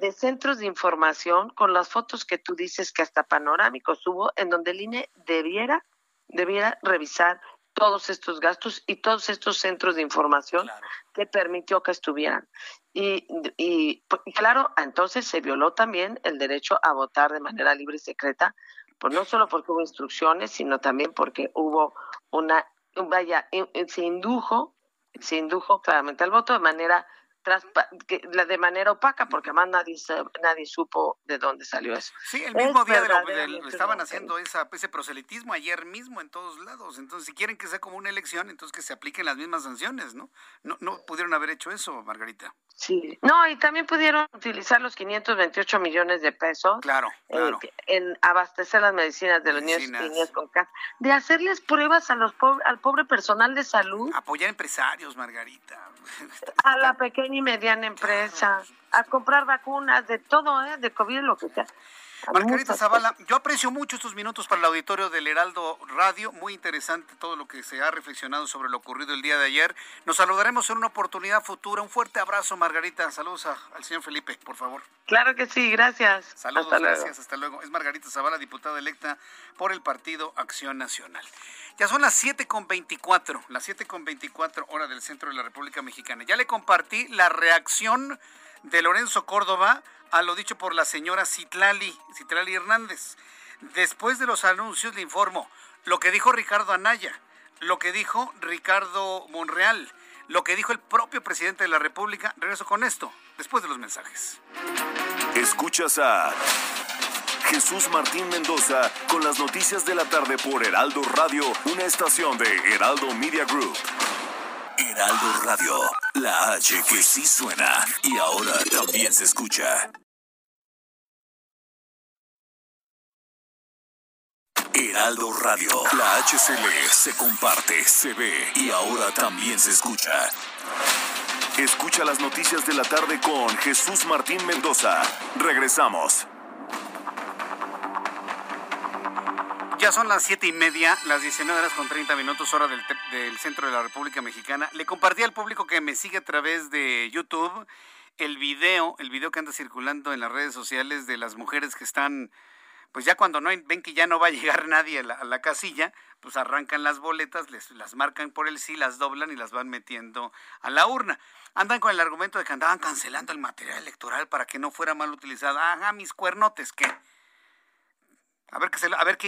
de centros de información con las fotos que tú dices que hasta panorámicos hubo en donde el INE debiera debiera revisar todos estos gastos y todos estos centros de información que permitió que estuvieran. Y, y, claro, entonces se violó también el derecho a votar de manera libre y secreta, pues no solo porque hubo instrucciones, sino también porque hubo una, vaya, se indujo, se indujo claramente al voto de manera de manera opaca, porque además nadie, nadie supo de dónde salió eso. Sí, el mismo día de estaban haciendo esa, ese proselitismo ayer mismo en todos lados. Entonces, si quieren que sea como una elección, entonces que se apliquen las mismas sanciones, ¿no? No, no pudieron haber hecho eso, Margarita. Sí, no, y también pudieron utilizar los 528 millones de pesos claro, eh, en abastecer las medicinas de los niños, con cáncer, de hacerles pruebas a los al pobre personal de salud. Apoyar empresarios, Margarita. *laughs* A la pequeña y mediana empresa, a comprar vacunas, de todo, ¿eh? de COVID, lo que sea. Margarita Zavala, yo aprecio mucho estos minutos para el auditorio del Heraldo Radio. Muy interesante todo lo que se ha reflexionado sobre lo ocurrido el día de ayer. Nos saludaremos en una oportunidad futura. Un fuerte abrazo, Margarita. Saludos al señor Felipe, por favor. Claro que sí, gracias. Saludos, gracias. Hasta luego. Es Margarita Zavala, diputada electa por el Partido Acción Nacional. Ya son las 7.24, las 7.24 hora del centro de la República Mexicana. Ya le compartí la reacción de Lorenzo Córdoba a lo dicho por la señora Citlali, Citlali Hernández. Después de los anuncios le informo lo que dijo Ricardo Anaya, lo que dijo Ricardo Monreal, lo que dijo el propio presidente de la República. Regreso con esto, después de los mensajes. Escuchas a Jesús Martín Mendoza con las noticias de la tarde por Heraldo Radio, una estación de Heraldo Media Group. Heraldo Radio, la H que sí suena y ahora también se escucha. Heraldo Radio, la HCL se comparte, se ve y ahora también se escucha. Escucha las noticias de la tarde con Jesús Martín Mendoza. Regresamos. Ya son las siete y media, las 19 horas con 30 minutos, hora del, del centro de la República Mexicana. Le compartí al público que me sigue a través de YouTube el video, el video que anda circulando en las redes sociales de las mujeres que están, pues ya cuando no ven que ya no va a llegar *laughs* nadie a la, casilla, pues arrancan las boletas, les, las marcan por el sí, las doblan y las van metiendo a la urna. Andan con el argumento de que andaban cancelando el material electoral para que no fuera mal utilizado. Ajá, mis cuernotes, ¿qué? A ver, que a ver qué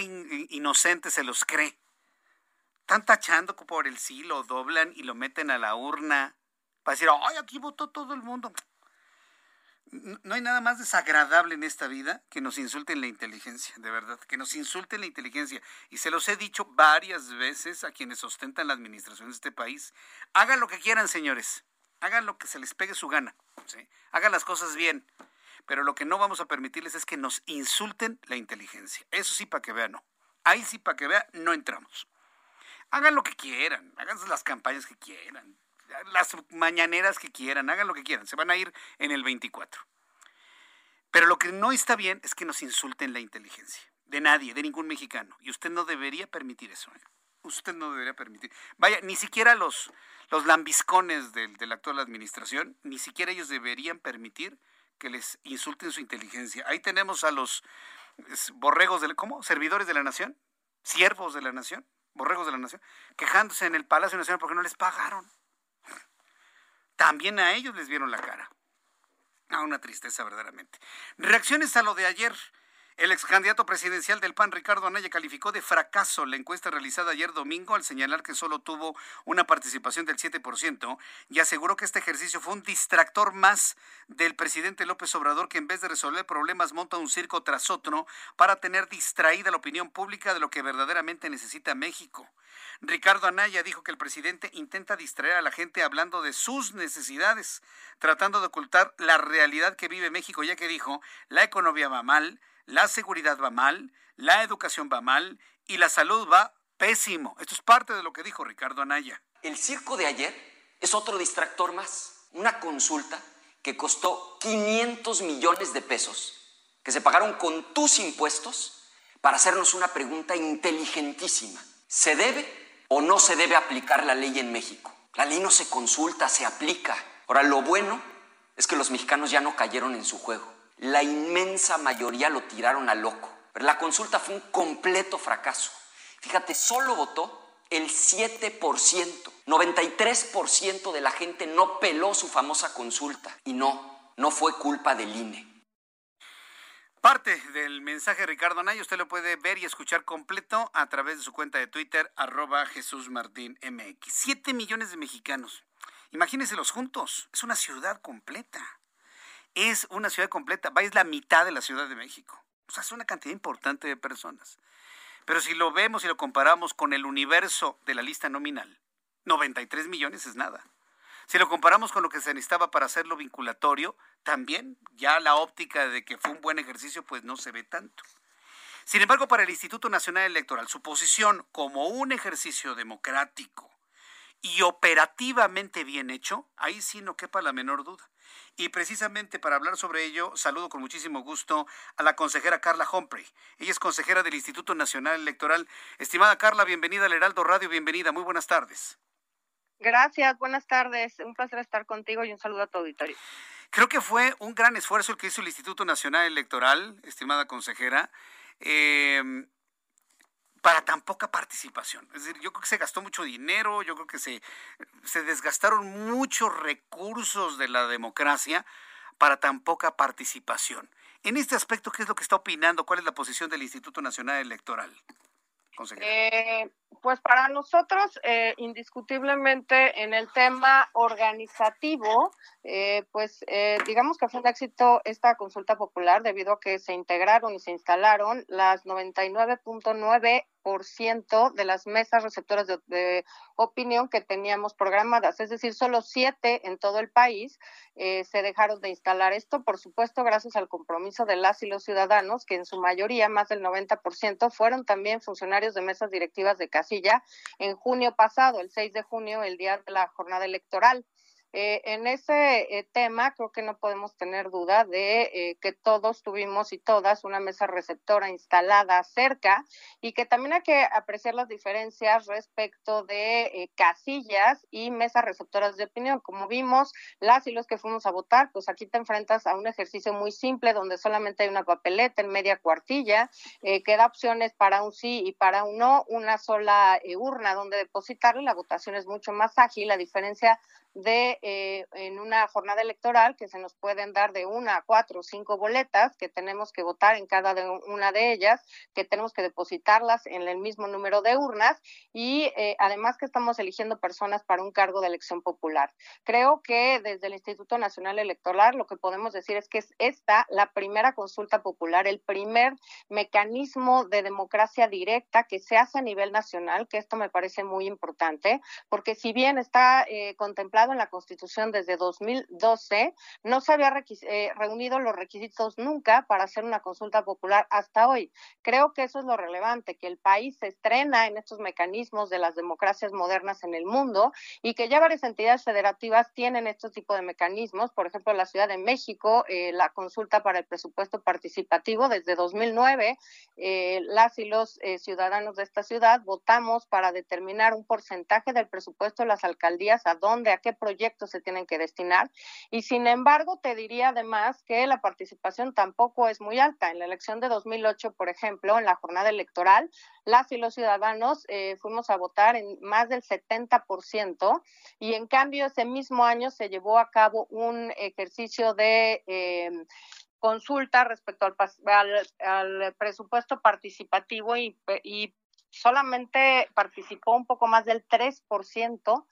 inocente se los cree. Están tachando por el sí, lo doblan y lo meten a la urna para decir, ay, aquí votó todo el mundo. No hay nada más desagradable en esta vida que nos insulten la inteligencia, de verdad, que nos insulten la inteligencia. Y se los he dicho varias veces a quienes ostentan la administración de este país. Hagan lo que quieran, señores. Hagan lo que se les pegue su gana. Hagan las cosas bien pero lo que no vamos a permitirles es que nos insulten la inteligencia. Eso sí, para que vean, no. Ahí sí, para que vean, no entramos. Hagan lo que quieran, hagan las campañas que quieran. Las mañaneras que quieran, hagan lo que quieran, se van a ir en el 24. Pero lo que no está bien es que nos insulten la inteligencia, de nadie, de ningún mexicano, y usted no debería permitir eso. ¿eh? Usted no debería permitir. Vaya, ni siquiera los, los lambiscones de, de la actual administración, ni siquiera ellos deberían permitir que les insulten su inteligencia. Ahí tenemos a los borregos, de, ¿cómo? Servidores de la nación, siervos de la nación, borregos de la nación, quejándose en el Palacio Nacional porque no les pagaron. También a ellos les vieron la cara. Ah, una tristeza verdaderamente. Reacciones a lo de ayer. El ex candidato presidencial del PAN, Ricardo Anaya, calificó de fracaso la encuesta realizada ayer domingo al señalar que solo tuvo una participación del 7% y aseguró que este ejercicio fue un distractor más del presidente López Obrador que en vez de resolver problemas monta un circo tras otro para tener distraída la opinión pública de lo que verdaderamente necesita México. Ricardo Anaya dijo que el presidente intenta distraer a la gente hablando de sus necesidades, tratando de ocultar la realidad que vive México, ya que dijo, la economía va mal, la seguridad va mal, la educación va mal y la salud va pésimo. Esto es parte de lo que dijo Ricardo Anaya. El circo de ayer es otro distractor más, una consulta que costó 500 millones de pesos, que se pagaron con tus impuestos para hacernos una pregunta inteligentísima. ¿Se debe o no se debe aplicar la ley en México? La ley no se consulta, se aplica. Ahora, lo bueno es que los mexicanos ya no cayeron en su juego la inmensa mayoría lo tiraron a loco. Pero la consulta fue un completo fracaso. Fíjate, solo votó el 7%. 93% de la gente no peló su famosa consulta. Y no, no fue culpa del INE. Parte del mensaje de Ricardo Anaya usted lo puede ver y escuchar completo a través de su cuenta de Twitter, arroba Jesús Martín MX. Siete millones de mexicanos. Imagínenselos juntos. Es una ciudad completa es una ciudad completa, va es la mitad de la Ciudad de México. O sea, es una cantidad importante de personas. Pero si lo vemos y lo comparamos con el universo de la lista nominal, 93 millones es nada. Si lo comparamos con lo que se necesitaba para hacerlo vinculatorio, también ya la óptica de que fue un buen ejercicio, pues no se ve tanto. Sin embargo, para el Instituto Nacional Electoral, su posición como un ejercicio democrático y operativamente bien hecho, ahí sí no quepa la menor duda. Y precisamente para hablar sobre ello, saludo con muchísimo gusto a la consejera Carla Humphrey. Ella es consejera del Instituto Nacional Electoral. Estimada Carla, bienvenida al Heraldo Radio, bienvenida, muy buenas tardes. Gracias, buenas tardes. Un placer estar contigo y un saludo a tu auditorio. Creo que fue un gran esfuerzo el que hizo el Instituto Nacional Electoral, estimada consejera. Eh, para tan poca participación. Es decir, yo creo que se gastó mucho dinero, yo creo que se, se desgastaron muchos recursos de la democracia para tan poca participación. En este aspecto, ¿qué es lo que está opinando? ¿Cuál es la posición del Instituto Nacional Electoral? Eh, pues para nosotros, eh, indiscutiblemente en el tema organizativo, eh, pues eh, digamos que fue un éxito esta consulta popular debido a que se integraron y se instalaron las 99.9 de las mesas receptoras de, opinión que teníamos programadas, es decir, solo siete en todo el país eh, se dejaron de instalar. Esto, por supuesto, gracias al compromiso de las y los ciudadanos, que en su mayoría, más del 90%, fueron también funcionarios de mesas directivas de casilla en junio pasado, el 6 de junio, el día de la jornada electoral. Eh, en ese eh, tema creo que no podemos tener duda de eh, que todos tuvimos y todas una mesa receptora instalada cerca y que también hay que apreciar las diferencias respecto de casillas y mesas receptoras de opinión. Como vimos, las y los que fuimos a votar, pues aquí te enfrentas a un ejercicio muy simple donde solamente hay una papeleta en media cuartilla que da opciones para un sí y para un no, una sola urna donde depositarle. La votación es mucho más ágil, a diferencia de eh, en una jornada electoral que se nos pueden dar de una a cuatro o cinco boletas que tenemos que votar en cada una de ellas, que tenemos que depositarlas en el mismo número de urnas y eh, además que estamos eligiendo personas para un cargo de elección popular. Creo que desde el Instituto Nacional Electoral lo que podemos decir es que es esta la primera consulta popular, el primer mecanismo de democracia directa que se hace a nivel nacional, que esto me parece muy importante, porque si bien está eh, contemplado en la Constitución desde 2012, no se había eh, reunido los requisitos nunca para hacer una consulta popular hasta hoy. Creo que eso es lo relevante, que el país se estrena en estos mecanismos de las democracias modernas en el mundo y que ya varias entidades federativas tienen este tipo de mecanismos. Por ejemplo, la Ciudad de México, eh, la consulta para el presupuesto participativo desde 2009, eh, las y los ciudadanos de esta ciudad votamos para determinar un porcentaje del presupuesto de las alcaldías, a dónde, a qué proyectos se tienen que destinar. Y sin embargo, te diría además que la participación tampoco es muy alta. En la elección de 2008, por ejemplo, en la jornada electoral, las y los ciudadanos eh, fuimos a votar en más del 70% y en cambio ese mismo año se llevó a cabo un ejercicio de... Eh, consulta respecto al, al, presupuesto participativo y, y solamente participó un poco más del 3%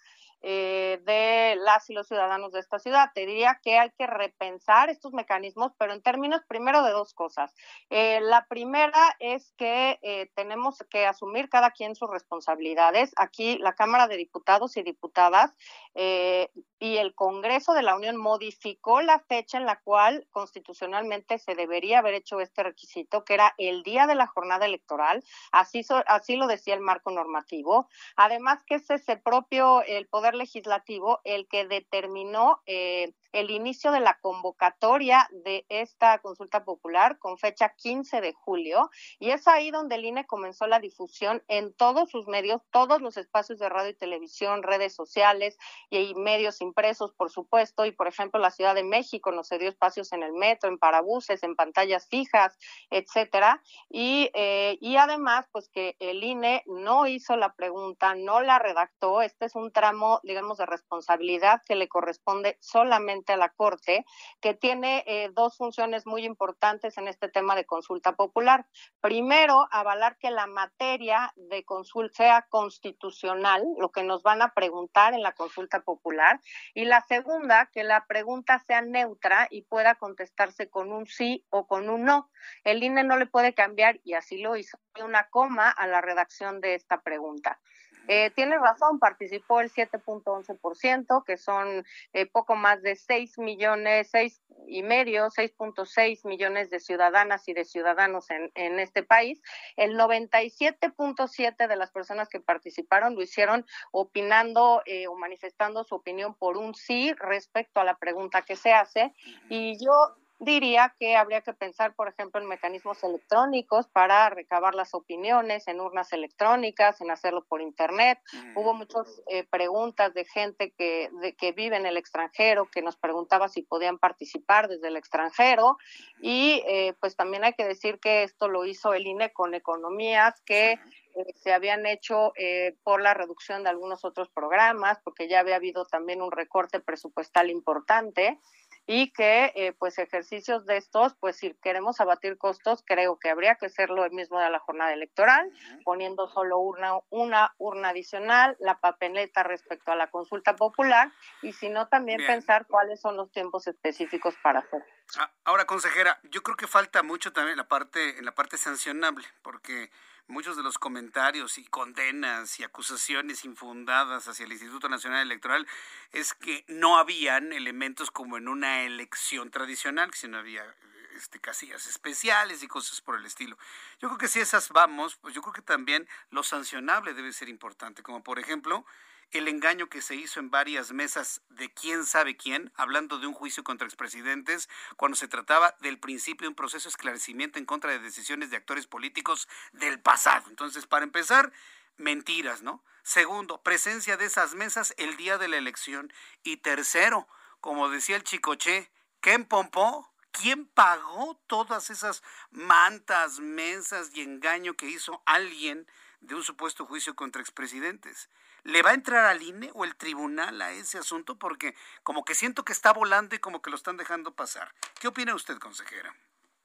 eh, de las y los ciudadanos de esta ciudad. Te diría que hay que repensar estos mecanismos, pero en términos primero de dos cosas. Eh, la primera es que eh, tenemos que asumir cada quien sus responsabilidades. Aquí la Cámara de Diputados y Diputadas y el Congreso de la Unión modificó la fecha en la cual constitucionalmente se debería haber hecho este requisito, que era el día de la jornada electoral. Así, así lo decía el marco normativo. Además que es ese propio el poder Legislativo el que determinó eh, el inicio de la convocatoria de esta consulta popular con fecha 15 de julio y es ahí donde el INE comenzó la difusión en todos sus medios, todos los espacios de radio y televisión, redes sociales y medios impresos, por supuesto, y por ejemplo la Ciudad de México nos dio espacios en el metro, en parabuses, en pantallas fijas, etcétera, y, eh, y además pues que el INE no hizo la pregunta, no la redactó, este es un tramo, digamos, de responsabilidad que le corresponde solamente a la Corte, que tiene eh, dos funciones muy importantes en este tema de consulta popular. Primero, avalar que la materia de consulta sea constitucional, lo que nos van a preguntar en la consulta popular. Y la segunda, que la pregunta sea neutra y pueda contestarse con un sí o con un no. El INE no le puede cambiar, y así lo hizo, una coma a la redacción de esta pregunta. Eh, tiene razón, participó el 7.11%, que son eh, poco más de 6 millones, 6 y medio, 6.6 millones de ciudadanas y de ciudadanos en, en este país. El 97.7 de las personas que participaron lo hicieron opinando eh, o manifestando su opinión por un sí respecto a la pregunta que se hace. Y yo diría que habría que pensar, por ejemplo, en mecanismos electrónicos para recabar las opiniones, en urnas electrónicas, en hacerlo por Internet. Hubo muchas eh, preguntas de gente que, de, que vive en el extranjero, que nos preguntaba si podían participar desde el extranjero. Y eh, pues también hay que decir que esto lo hizo el INE con economías que... Eh, se habían hecho por la reducción de algunos otros programas, porque ya había habido también un recorte presupuestal importante y que eh, pues ejercicios de estos, pues si queremos abatir costos, creo que habría que hacerlo el mismo de la jornada electoral, poniendo solo una, una urna adicional, la papeleta respecto a la consulta popular y si no también pensar cuáles son los tiempos específicos para hacer. Ah, ahora, consejera, yo creo que falta mucho también la parte, en la parte sancionable, porque muchos de los comentarios y condenas y acusaciones infundadas hacia el Instituto Nacional Electoral es que no habían elementos como en una elección tradicional, que si no había este, casillas especiales y cosas por el estilo. Yo creo que si esas vamos, pues yo creo que también lo sancionable debe ser importante, como por ejemplo el engaño que se hizo en varias mesas de quién sabe quién, hablando de un juicio contra expresidentes, cuando se trataba del principio de un proceso de esclarecimiento en contra de decisiones de actores políticos del pasado. Entonces, para empezar, mentiras, ¿no? Segundo, presencia de esas mesas el día de la elección. Y tercero, como decía el chicoche, ¿quién pompó? ¿Quién pagó todas esas mantas, mesas y engaño que hizo alguien de un supuesto juicio contra expresidentes? ¿Le va a entrar al INE o el tribunal a ese asunto? Porque como que siento que está volando y como que lo están dejando pasar. ¿Qué opina usted, consejera?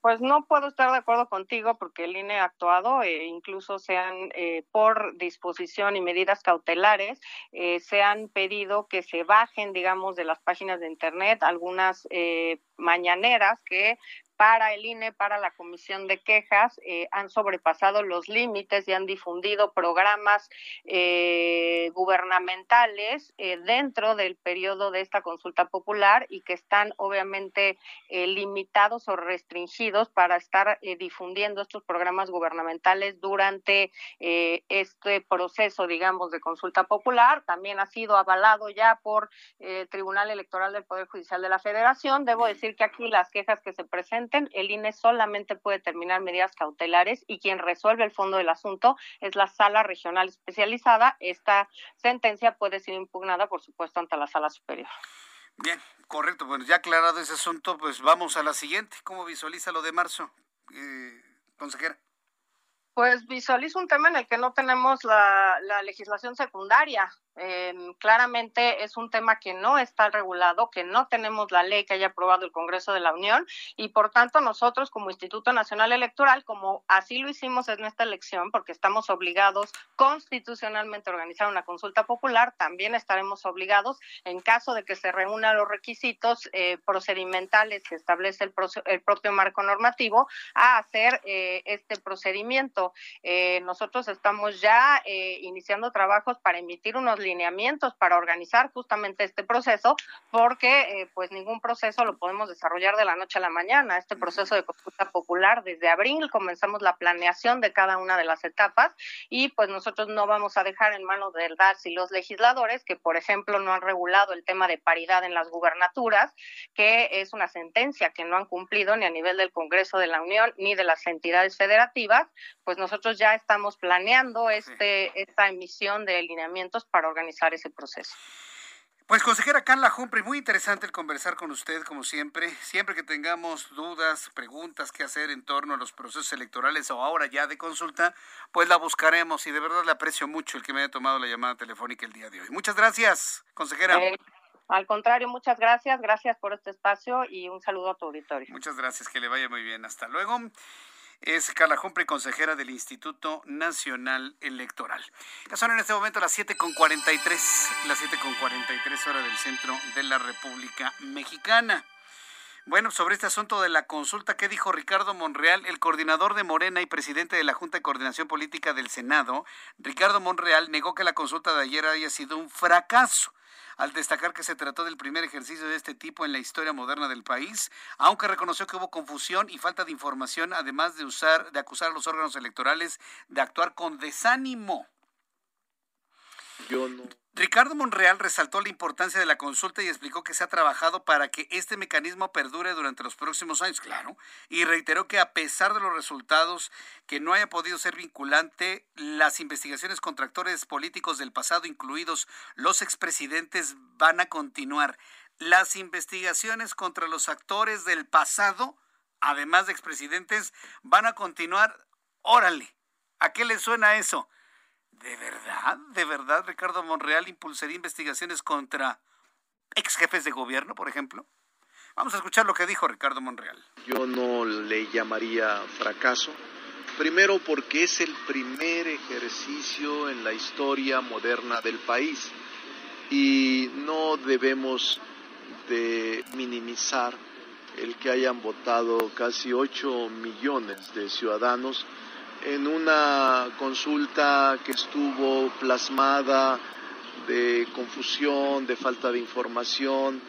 Pues no puedo estar de acuerdo contigo porque el INE ha actuado, e incluso se han, eh, por disposición y medidas cautelares, eh, se han pedido que se bajen, digamos, de las páginas de Internet algunas eh, mañaneras que para el INE, para la Comisión de Quejas, eh, han sobrepasado los límites y han difundido programas eh, gubernamentales eh, dentro del periodo de esta consulta popular y que están obviamente limitados o restringidos para estar difundiendo estos programas gubernamentales durante este proceso, digamos, de consulta popular. También ha sido avalado ya por el Tribunal Electoral del Poder Judicial de la Federación. Debo decir que aquí las quejas que se presentan el INE solamente puede terminar medidas cautelares y quien resuelve el fondo del asunto es la sala regional especializada. Esta sentencia puede ser impugnada, por supuesto, ante la sala superior. Bien, correcto. Bueno, ya aclarado ese asunto, pues vamos a la siguiente. ¿Cómo visualiza lo de marzo, eh, consejera? Pues visualizo un tema en el que no tenemos la, la legislación secundaria. Eh, claramente es un tema que no está regulado, que no tenemos la ley que haya aprobado el Congreso de la Unión y por tanto nosotros como Instituto Nacional Electoral, como así lo hicimos en esta elección, porque estamos obligados constitucionalmente a organizar una consulta popular, también estaremos obligados en caso de que se reúnan los requisitos eh, procedimentales que establece el, el, propio marco normativo a hacer eh, este procedimiento. Eh, nosotros estamos ya iniciando trabajos para emitir unos lineamientos para organizar justamente este proceso, porque eh, pues ningún proceso lo podemos desarrollar de la noche a la mañana. Este proceso de consulta popular desde abril comenzamos la planeación de cada una de las etapas y pues nosotros no vamos a dejar en manos del DAS y los legisladores que por ejemplo no han regulado el tema de paridad en las gubernaturas, que es una sentencia que no han cumplido ni a nivel del Congreso de la Unión ni de las entidades federativas, pues nosotros ya estamos planeando este esta emisión de lineamientos para organizar ese proceso. Pues consejera Carla Humphrey, muy interesante el conversar con usted, como siempre. Siempre que tengamos dudas, preguntas que hacer en torno a los procesos electorales o ahora ya de consulta, pues la buscaremos y de verdad le aprecio mucho el que me haya tomado la llamada telefónica el día de hoy. Muchas gracias, consejera. Eh, al contrario, muchas gracias, gracias por este espacio y un saludo a tu auditorio. Muchas gracias, que le vaya muy bien. Hasta luego es Carla Humphrey, consejera del Instituto Nacional Electoral. Son en este momento las 7.43, las 7.43 horas del centro de la República Mexicana. Bueno, sobre este asunto de la consulta, ¿qué dijo Ricardo Monreal, el coordinador de Morena y presidente de la Junta de Coordinación Política del Senado? Ricardo Monreal negó que la consulta de ayer haya sido un fracaso al destacar que se trató del primer ejercicio de este tipo en la historia moderna del país, aunque reconoció que hubo confusión y falta de información, además de usar, de acusar a los órganos electorales de actuar con desánimo. Ricardo Monreal resaltó la importancia de la consulta y explicó que se ha trabajado para que este mecanismo perdure durante los próximos años, claro, y reiteró que a pesar de los resultados que no haya podido ser vinculante, las investigaciones contra actores políticos del pasado, incluidos los expresidentes, van a continuar. Las investigaciones contra los actores del pasado, además de expresidentes, van a continuar. Órale, ¿a qué le suena eso? ¿De verdad? ¿De verdad Ricardo Monreal impulsaría investigaciones contra ex jefes de gobierno, por ejemplo? Vamos a escuchar lo que dijo Ricardo Monreal. Yo no le llamaría fracaso. Primero porque es el primer ejercicio en la historia moderna del país y no debemos de minimizar el que hayan votado casi 8 millones de ciudadanos en una consulta que estuvo plasmada de confusión, de falta de información,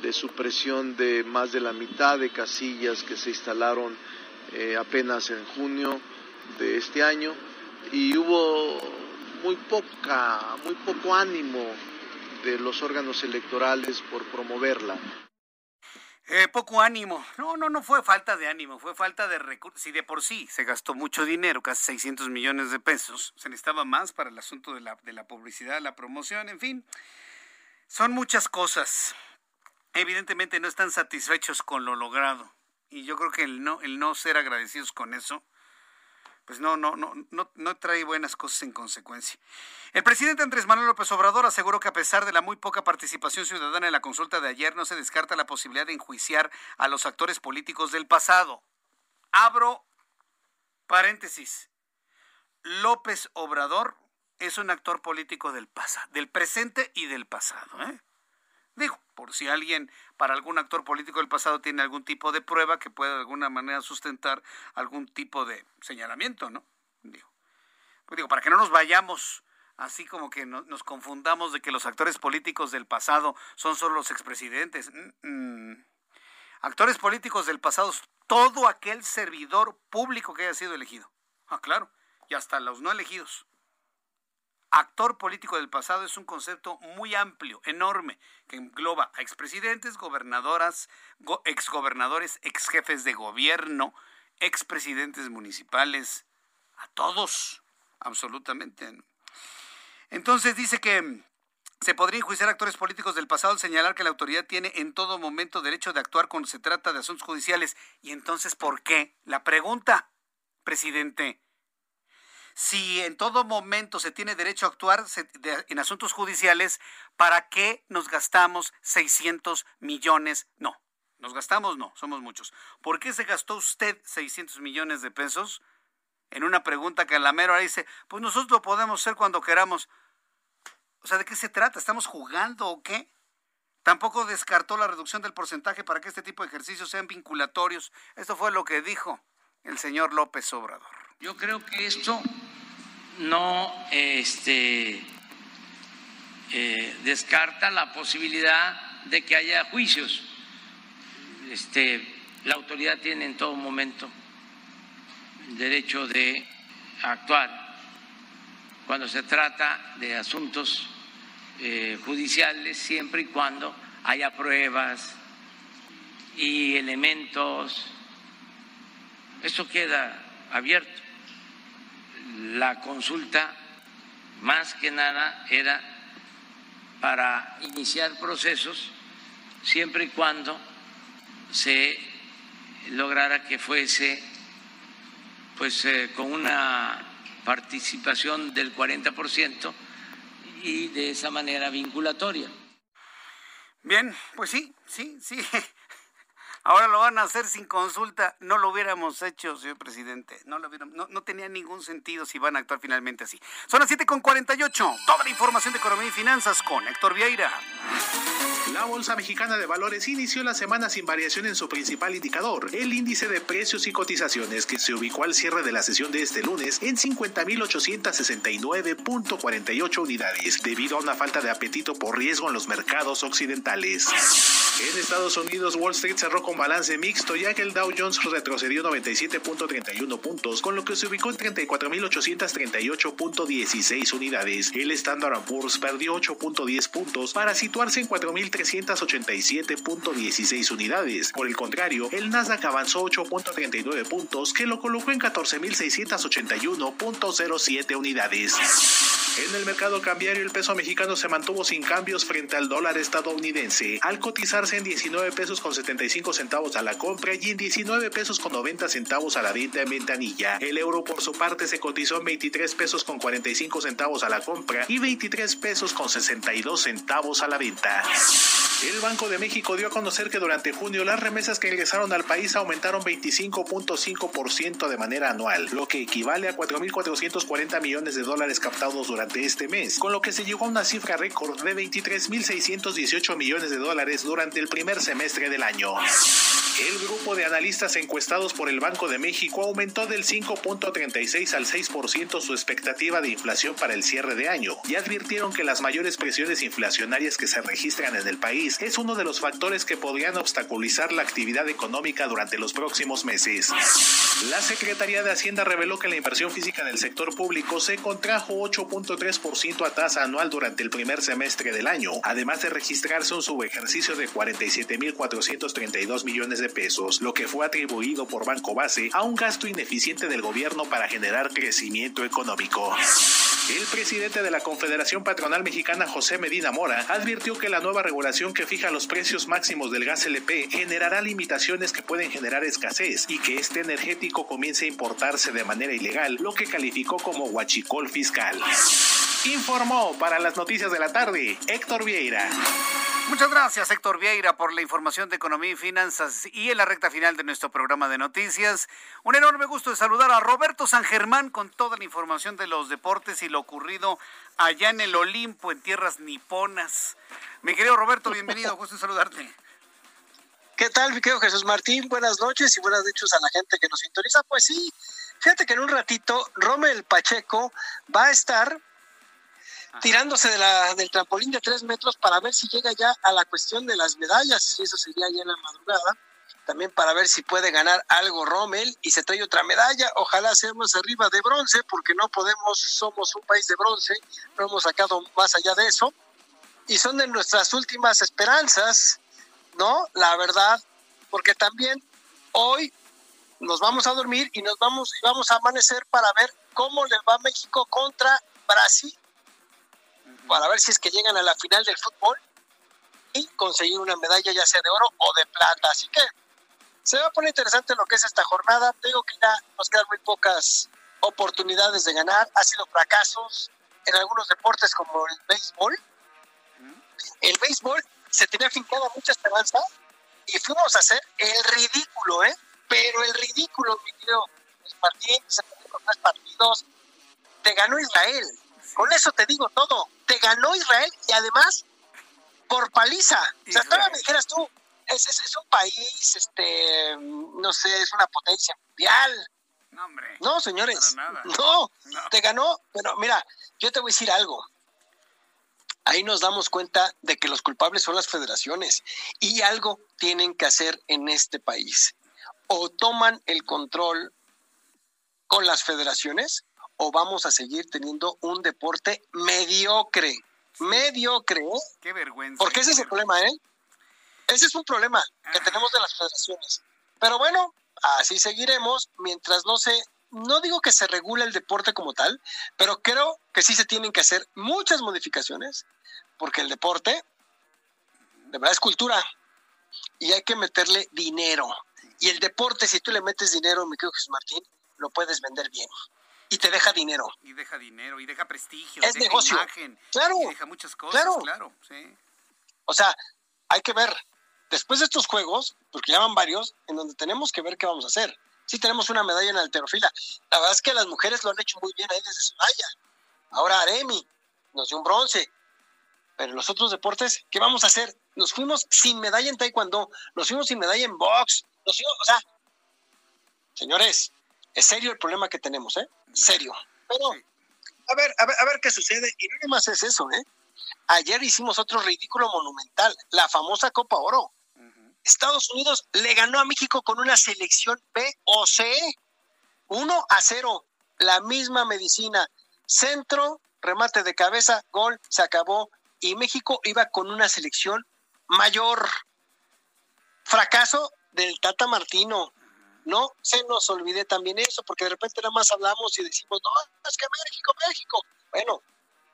de supresión de más de la mitad de casillas que se instalaron eh, apenas en junio de este año y hubo muy poca, muy poco ánimo de los órganos electorales por promoverla. Eh, poco ánimo. No, no, no fue falta de ánimo, fue falta de recursos. Si de por sí se gastó mucho dinero, casi 600 millones de pesos, se necesitaba más para el asunto de la, de la publicidad, la promoción, en fin. Son muchas cosas. Evidentemente no están satisfechos con lo logrado. Y yo creo que el no, el no ser agradecidos con eso pues no, no, no, no, no trae buenas cosas en consecuencia. El presidente Andrés Manuel López Obrador aseguró que a pesar de la muy poca participación ciudadana en la consulta de ayer, no se descarta la posibilidad de enjuiciar a los actores políticos del pasado. Abro paréntesis. López Obrador es un actor político del pasado, del presente y del pasado. ¿eh? Digo, por si alguien, para algún actor político del pasado tiene algún tipo de prueba que pueda de alguna manera sustentar algún tipo de señalamiento, ¿no? Digo, pues digo para que no nos vayamos así como que nos confundamos de que los actores políticos del pasado son solo los expresidentes. Actores políticos del pasado, todo aquel servidor público que haya sido elegido. Ah, claro, y hasta los no elegidos. Actor político del pasado es un concepto muy amplio, enorme, que engloba a expresidentes, gobernadoras, exgobernadores, exjefes de gobierno, expresidentes municipales, a todos, absolutamente. Entonces dice que se podría enjuiciar actores políticos del pasado al señalar que la autoridad tiene en todo momento derecho de actuar cuando se trata de asuntos judiciales. ¿Y entonces por qué? La pregunta, presidente. Si en todo momento se tiene derecho a actuar en asuntos judiciales, ¿para qué nos gastamos 600 millones? No, nos gastamos no, somos muchos. ¿Por qué se gastó usted 600 millones de pesos? En una pregunta que la mero dice, pues nosotros lo podemos hacer cuando queramos. O sea, ¿de qué se trata? ¿Estamos jugando o qué? Tampoco descartó la reducción del porcentaje para que este tipo de ejercicios sean vinculatorios. Esto fue lo que dijo el señor López Obrador. Yo creo que esto no este, eh, descarta la posibilidad de que haya juicios. Este, la autoridad tiene en todo momento el derecho de actuar cuando se trata de asuntos eh, judiciales siempre y cuando haya pruebas y elementos. Eso queda abierto. La consulta, más que nada, era para iniciar procesos siempre y cuando se lograra que fuese pues eh, con una participación del 40% y de esa manera vinculatoria. Bien, pues sí, sí, sí. Ahora lo van a hacer sin consulta. No lo hubiéramos hecho, señor presidente. No, lo no, no tenía ningún sentido si van a actuar finalmente así. Son las 7.48. Toda la información de economía y finanzas con Héctor Vieira. La Bolsa Mexicana de Valores inició la semana sin variación en su principal indicador, el índice de precios y cotizaciones, que se ubicó al cierre de la sesión de este lunes en 50.869.48 unidades, debido a una falta de apetito por riesgo en los mercados occidentales. En Estados Unidos, Wall Street cerró con balance mixto, ya que el Dow Jones retrocedió 97.31 puntos, con lo que se ubicó en 34.838.16 unidades. El Standard Poor's perdió 8.10 puntos para situarse en 4.000 387.16 unidades. Por el contrario, el Nasdaq avanzó 8.39 puntos, que lo colocó en 14.681.07 unidades. En el mercado cambiario, el peso mexicano se mantuvo sin cambios frente al dólar estadounidense, al cotizarse en 19 pesos con 75 centavos a la compra y en 19 pesos con 90 centavos a la venta en ventanilla. El euro, por su parte, se cotizó en 23 pesos con 45 centavos a la compra y 23 pesos con 62 centavos a la venta. El Banco de México dio a conocer que durante junio las remesas que ingresaron al país aumentaron 25.5% de manera anual, lo que equivale a 4.440 millones de dólares captados durante este mes, con lo que se llegó a una cifra récord de 23.618 millones de dólares durante el primer semestre del año. El grupo de analistas encuestados por el Banco de México aumentó del 5.36 al 6% su expectativa de inflación para el cierre de año y advirtieron que las mayores presiones inflacionarias que se registran en el país es uno de los factores que podrían obstaculizar la actividad económica durante los próximos meses. La Secretaría de Hacienda reveló que la inversión física del sector público se contrajo 8.3% a tasa anual durante el primer semestre del año, además de registrarse un subejercicio de 47.432 millones de pesos, lo que fue atribuido por Banco Base a un gasto ineficiente del gobierno para generar crecimiento económico. El presidente de la Confederación Patronal Mexicana, José Medina Mora, advirtió que la nueva regulación que fija los precios máximos del gas LP generará limitaciones que pueden generar escasez y que este energético comience a importarse de manera ilegal, lo que calificó como huachicol fiscal. Informó para las noticias de la tarde Héctor Vieira. Muchas gracias, Héctor Vieira, por la información de economía y finanzas y en la recta final de nuestro programa de noticias. Un enorme gusto de saludar a Roberto San Germán con toda la información de los deportes y lo ocurrido allá en el Olimpo, en tierras niponas. Mi querido Roberto, bienvenido, gusto de saludarte. ¿Qué tal, mi querido Jesús Martín? Buenas noches y buenas noches a la gente que nos sintoniza. Pues sí, fíjate que en un ratito Rommel Pacheco va a estar tirándose de la, del trampolín de tres metros para ver si llega ya a la cuestión de las medallas, y eso sería ya en la madrugada, también para ver si puede ganar algo Rommel y se trae otra medalla, ojalá sea más arriba de bronce, porque no podemos, somos un país de bronce, no hemos sacado más allá de eso, y son de nuestras últimas esperanzas, ¿no? La verdad, porque también hoy nos vamos a dormir y nos vamos y vamos a amanecer para ver cómo le va México contra Brasil para ver si es que llegan a la final del fútbol y conseguir una medalla ya sea de oro o de plata. Así que se va a poner interesante lo que es esta jornada. Digo que ya nos quedan muy pocas oportunidades de ganar. Ha sido fracasos en algunos deportes como el béisbol. El béisbol se tenía fincada mucha esperanza y fuimos a hacer el ridículo, ¿eh? Pero el ridículo, mi querido Martín, se con tres partidos. Te ganó Israel. Con eso te digo todo. Te ganó Israel y además por paliza. O sea, todavía me dijeras tú, es, es, un país, este, no sé, es una potencia mundial. No, hombre. No, señores. No, te ganó. Pero mira, yo te voy a decir algo. Ahí nos damos cuenta de que los culpables son las federaciones y algo tienen que hacer en este país. O toman el control con las federaciones o vamos a seguir teniendo un deporte mediocre. Mediocre. ¿eh? Qué vergüenza. Porque ese es el problema, ¿eh? Ese es un problema que tenemos de las federaciones. Pero bueno, así seguiremos mientras no se, no digo que se regule el deporte como tal, pero creo que sí se tienen que hacer muchas modificaciones, porque el deporte, de verdad, es cultura y hay que meterle dinero. Y el deporte, si tú le metes dinero, mi querido Jesús Martín, lo puedes vender bien y te deja dinero. Y deja dinero, y deja prestigio, es deja negocio. imagen, claro, y deja muchas cosas, claro. claro sí. O sea, hay que ver, después de estos juegos, porque ya van varios, en donde tenemos que ver qué vamos a hacer. Sí tenemos una medalla en alterofila. La verdad es que las mujeres lo han hecho muy bien ahí desde Soraya. Ahora Aremi nos dio un bronce. Pero en los otros deportes, ¿qué vamos a hacer? Nos fuimos sin medalla en taekwondo, nos fuimos sin medalla en box, nos fuimos, o sea, señores, es serio el problema que tenemos, ¿eh? Serio. Pero, a ver, a ver, a ver qué sucede. Y no más es eso, ¿eh? Ayer hicimos otro ridículo monumental, la famosa Copa Oro. Estados Unidos le ganó a México con una selección B o C. 1 a 0. La misma medicina. Centro, remate de cabeza, gol, se acabó. Y México iba con una selección mayor. Fracaso del Tata Martino no se nos olvide también eso, porque de repente nada más hablamos y decimos, no, es que México, México. Bueno,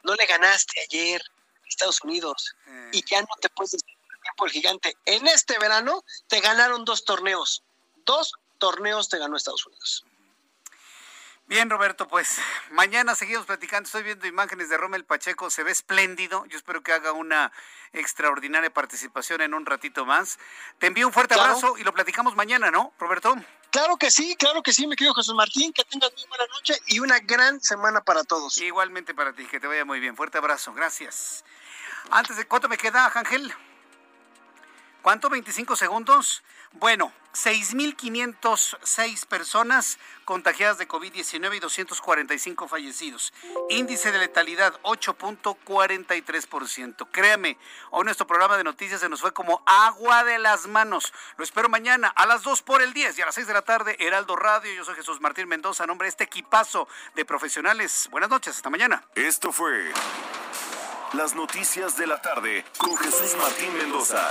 no le ganaste ayer a Estados Unidos y ya no te puedes decir tiempo el gigante. En este verano te ganaron dos torneos, dos torneos te ganó Estados Unidos. Bien, Roberto, pues mañana seguimos platicando. Estoy viendo imágenes de Rommel Pacheco, se ve espléndido. Yo espero que haga una extraordinaria participación en un ratito más. Te envío un fuerte abrazo y lo platicamos mañana, ¿no, Roberto? Claro que sí, claro que sí, mi querido Jesús Martín. Que tengas muy buena noche y una gran semana para todos. Igualmente para ti, que te vaya muy bien. Fuerte abrazo, gracias. Antes de, ¿cuánto me queda, Ángel? ¿Cuánto? ¿25 segundos? Bueno, 6.506 personas contagiadas de COVID-19 y 245 fallecidos. Índice de letalidad 8.43%. Créame, hoy nuestro programa de noticias se nos fue como agua de las manos. Lo espero mañana a las 2 por el 10 y a las 6 de la tarde, Heraldo Radio. Yo soy Jesús Martín Mendoza, nombre de este equipazo de profesionales. Buenas noches, hasta mañana. Esto fue las noticias de la tarde con Jesús Martín Mendoza.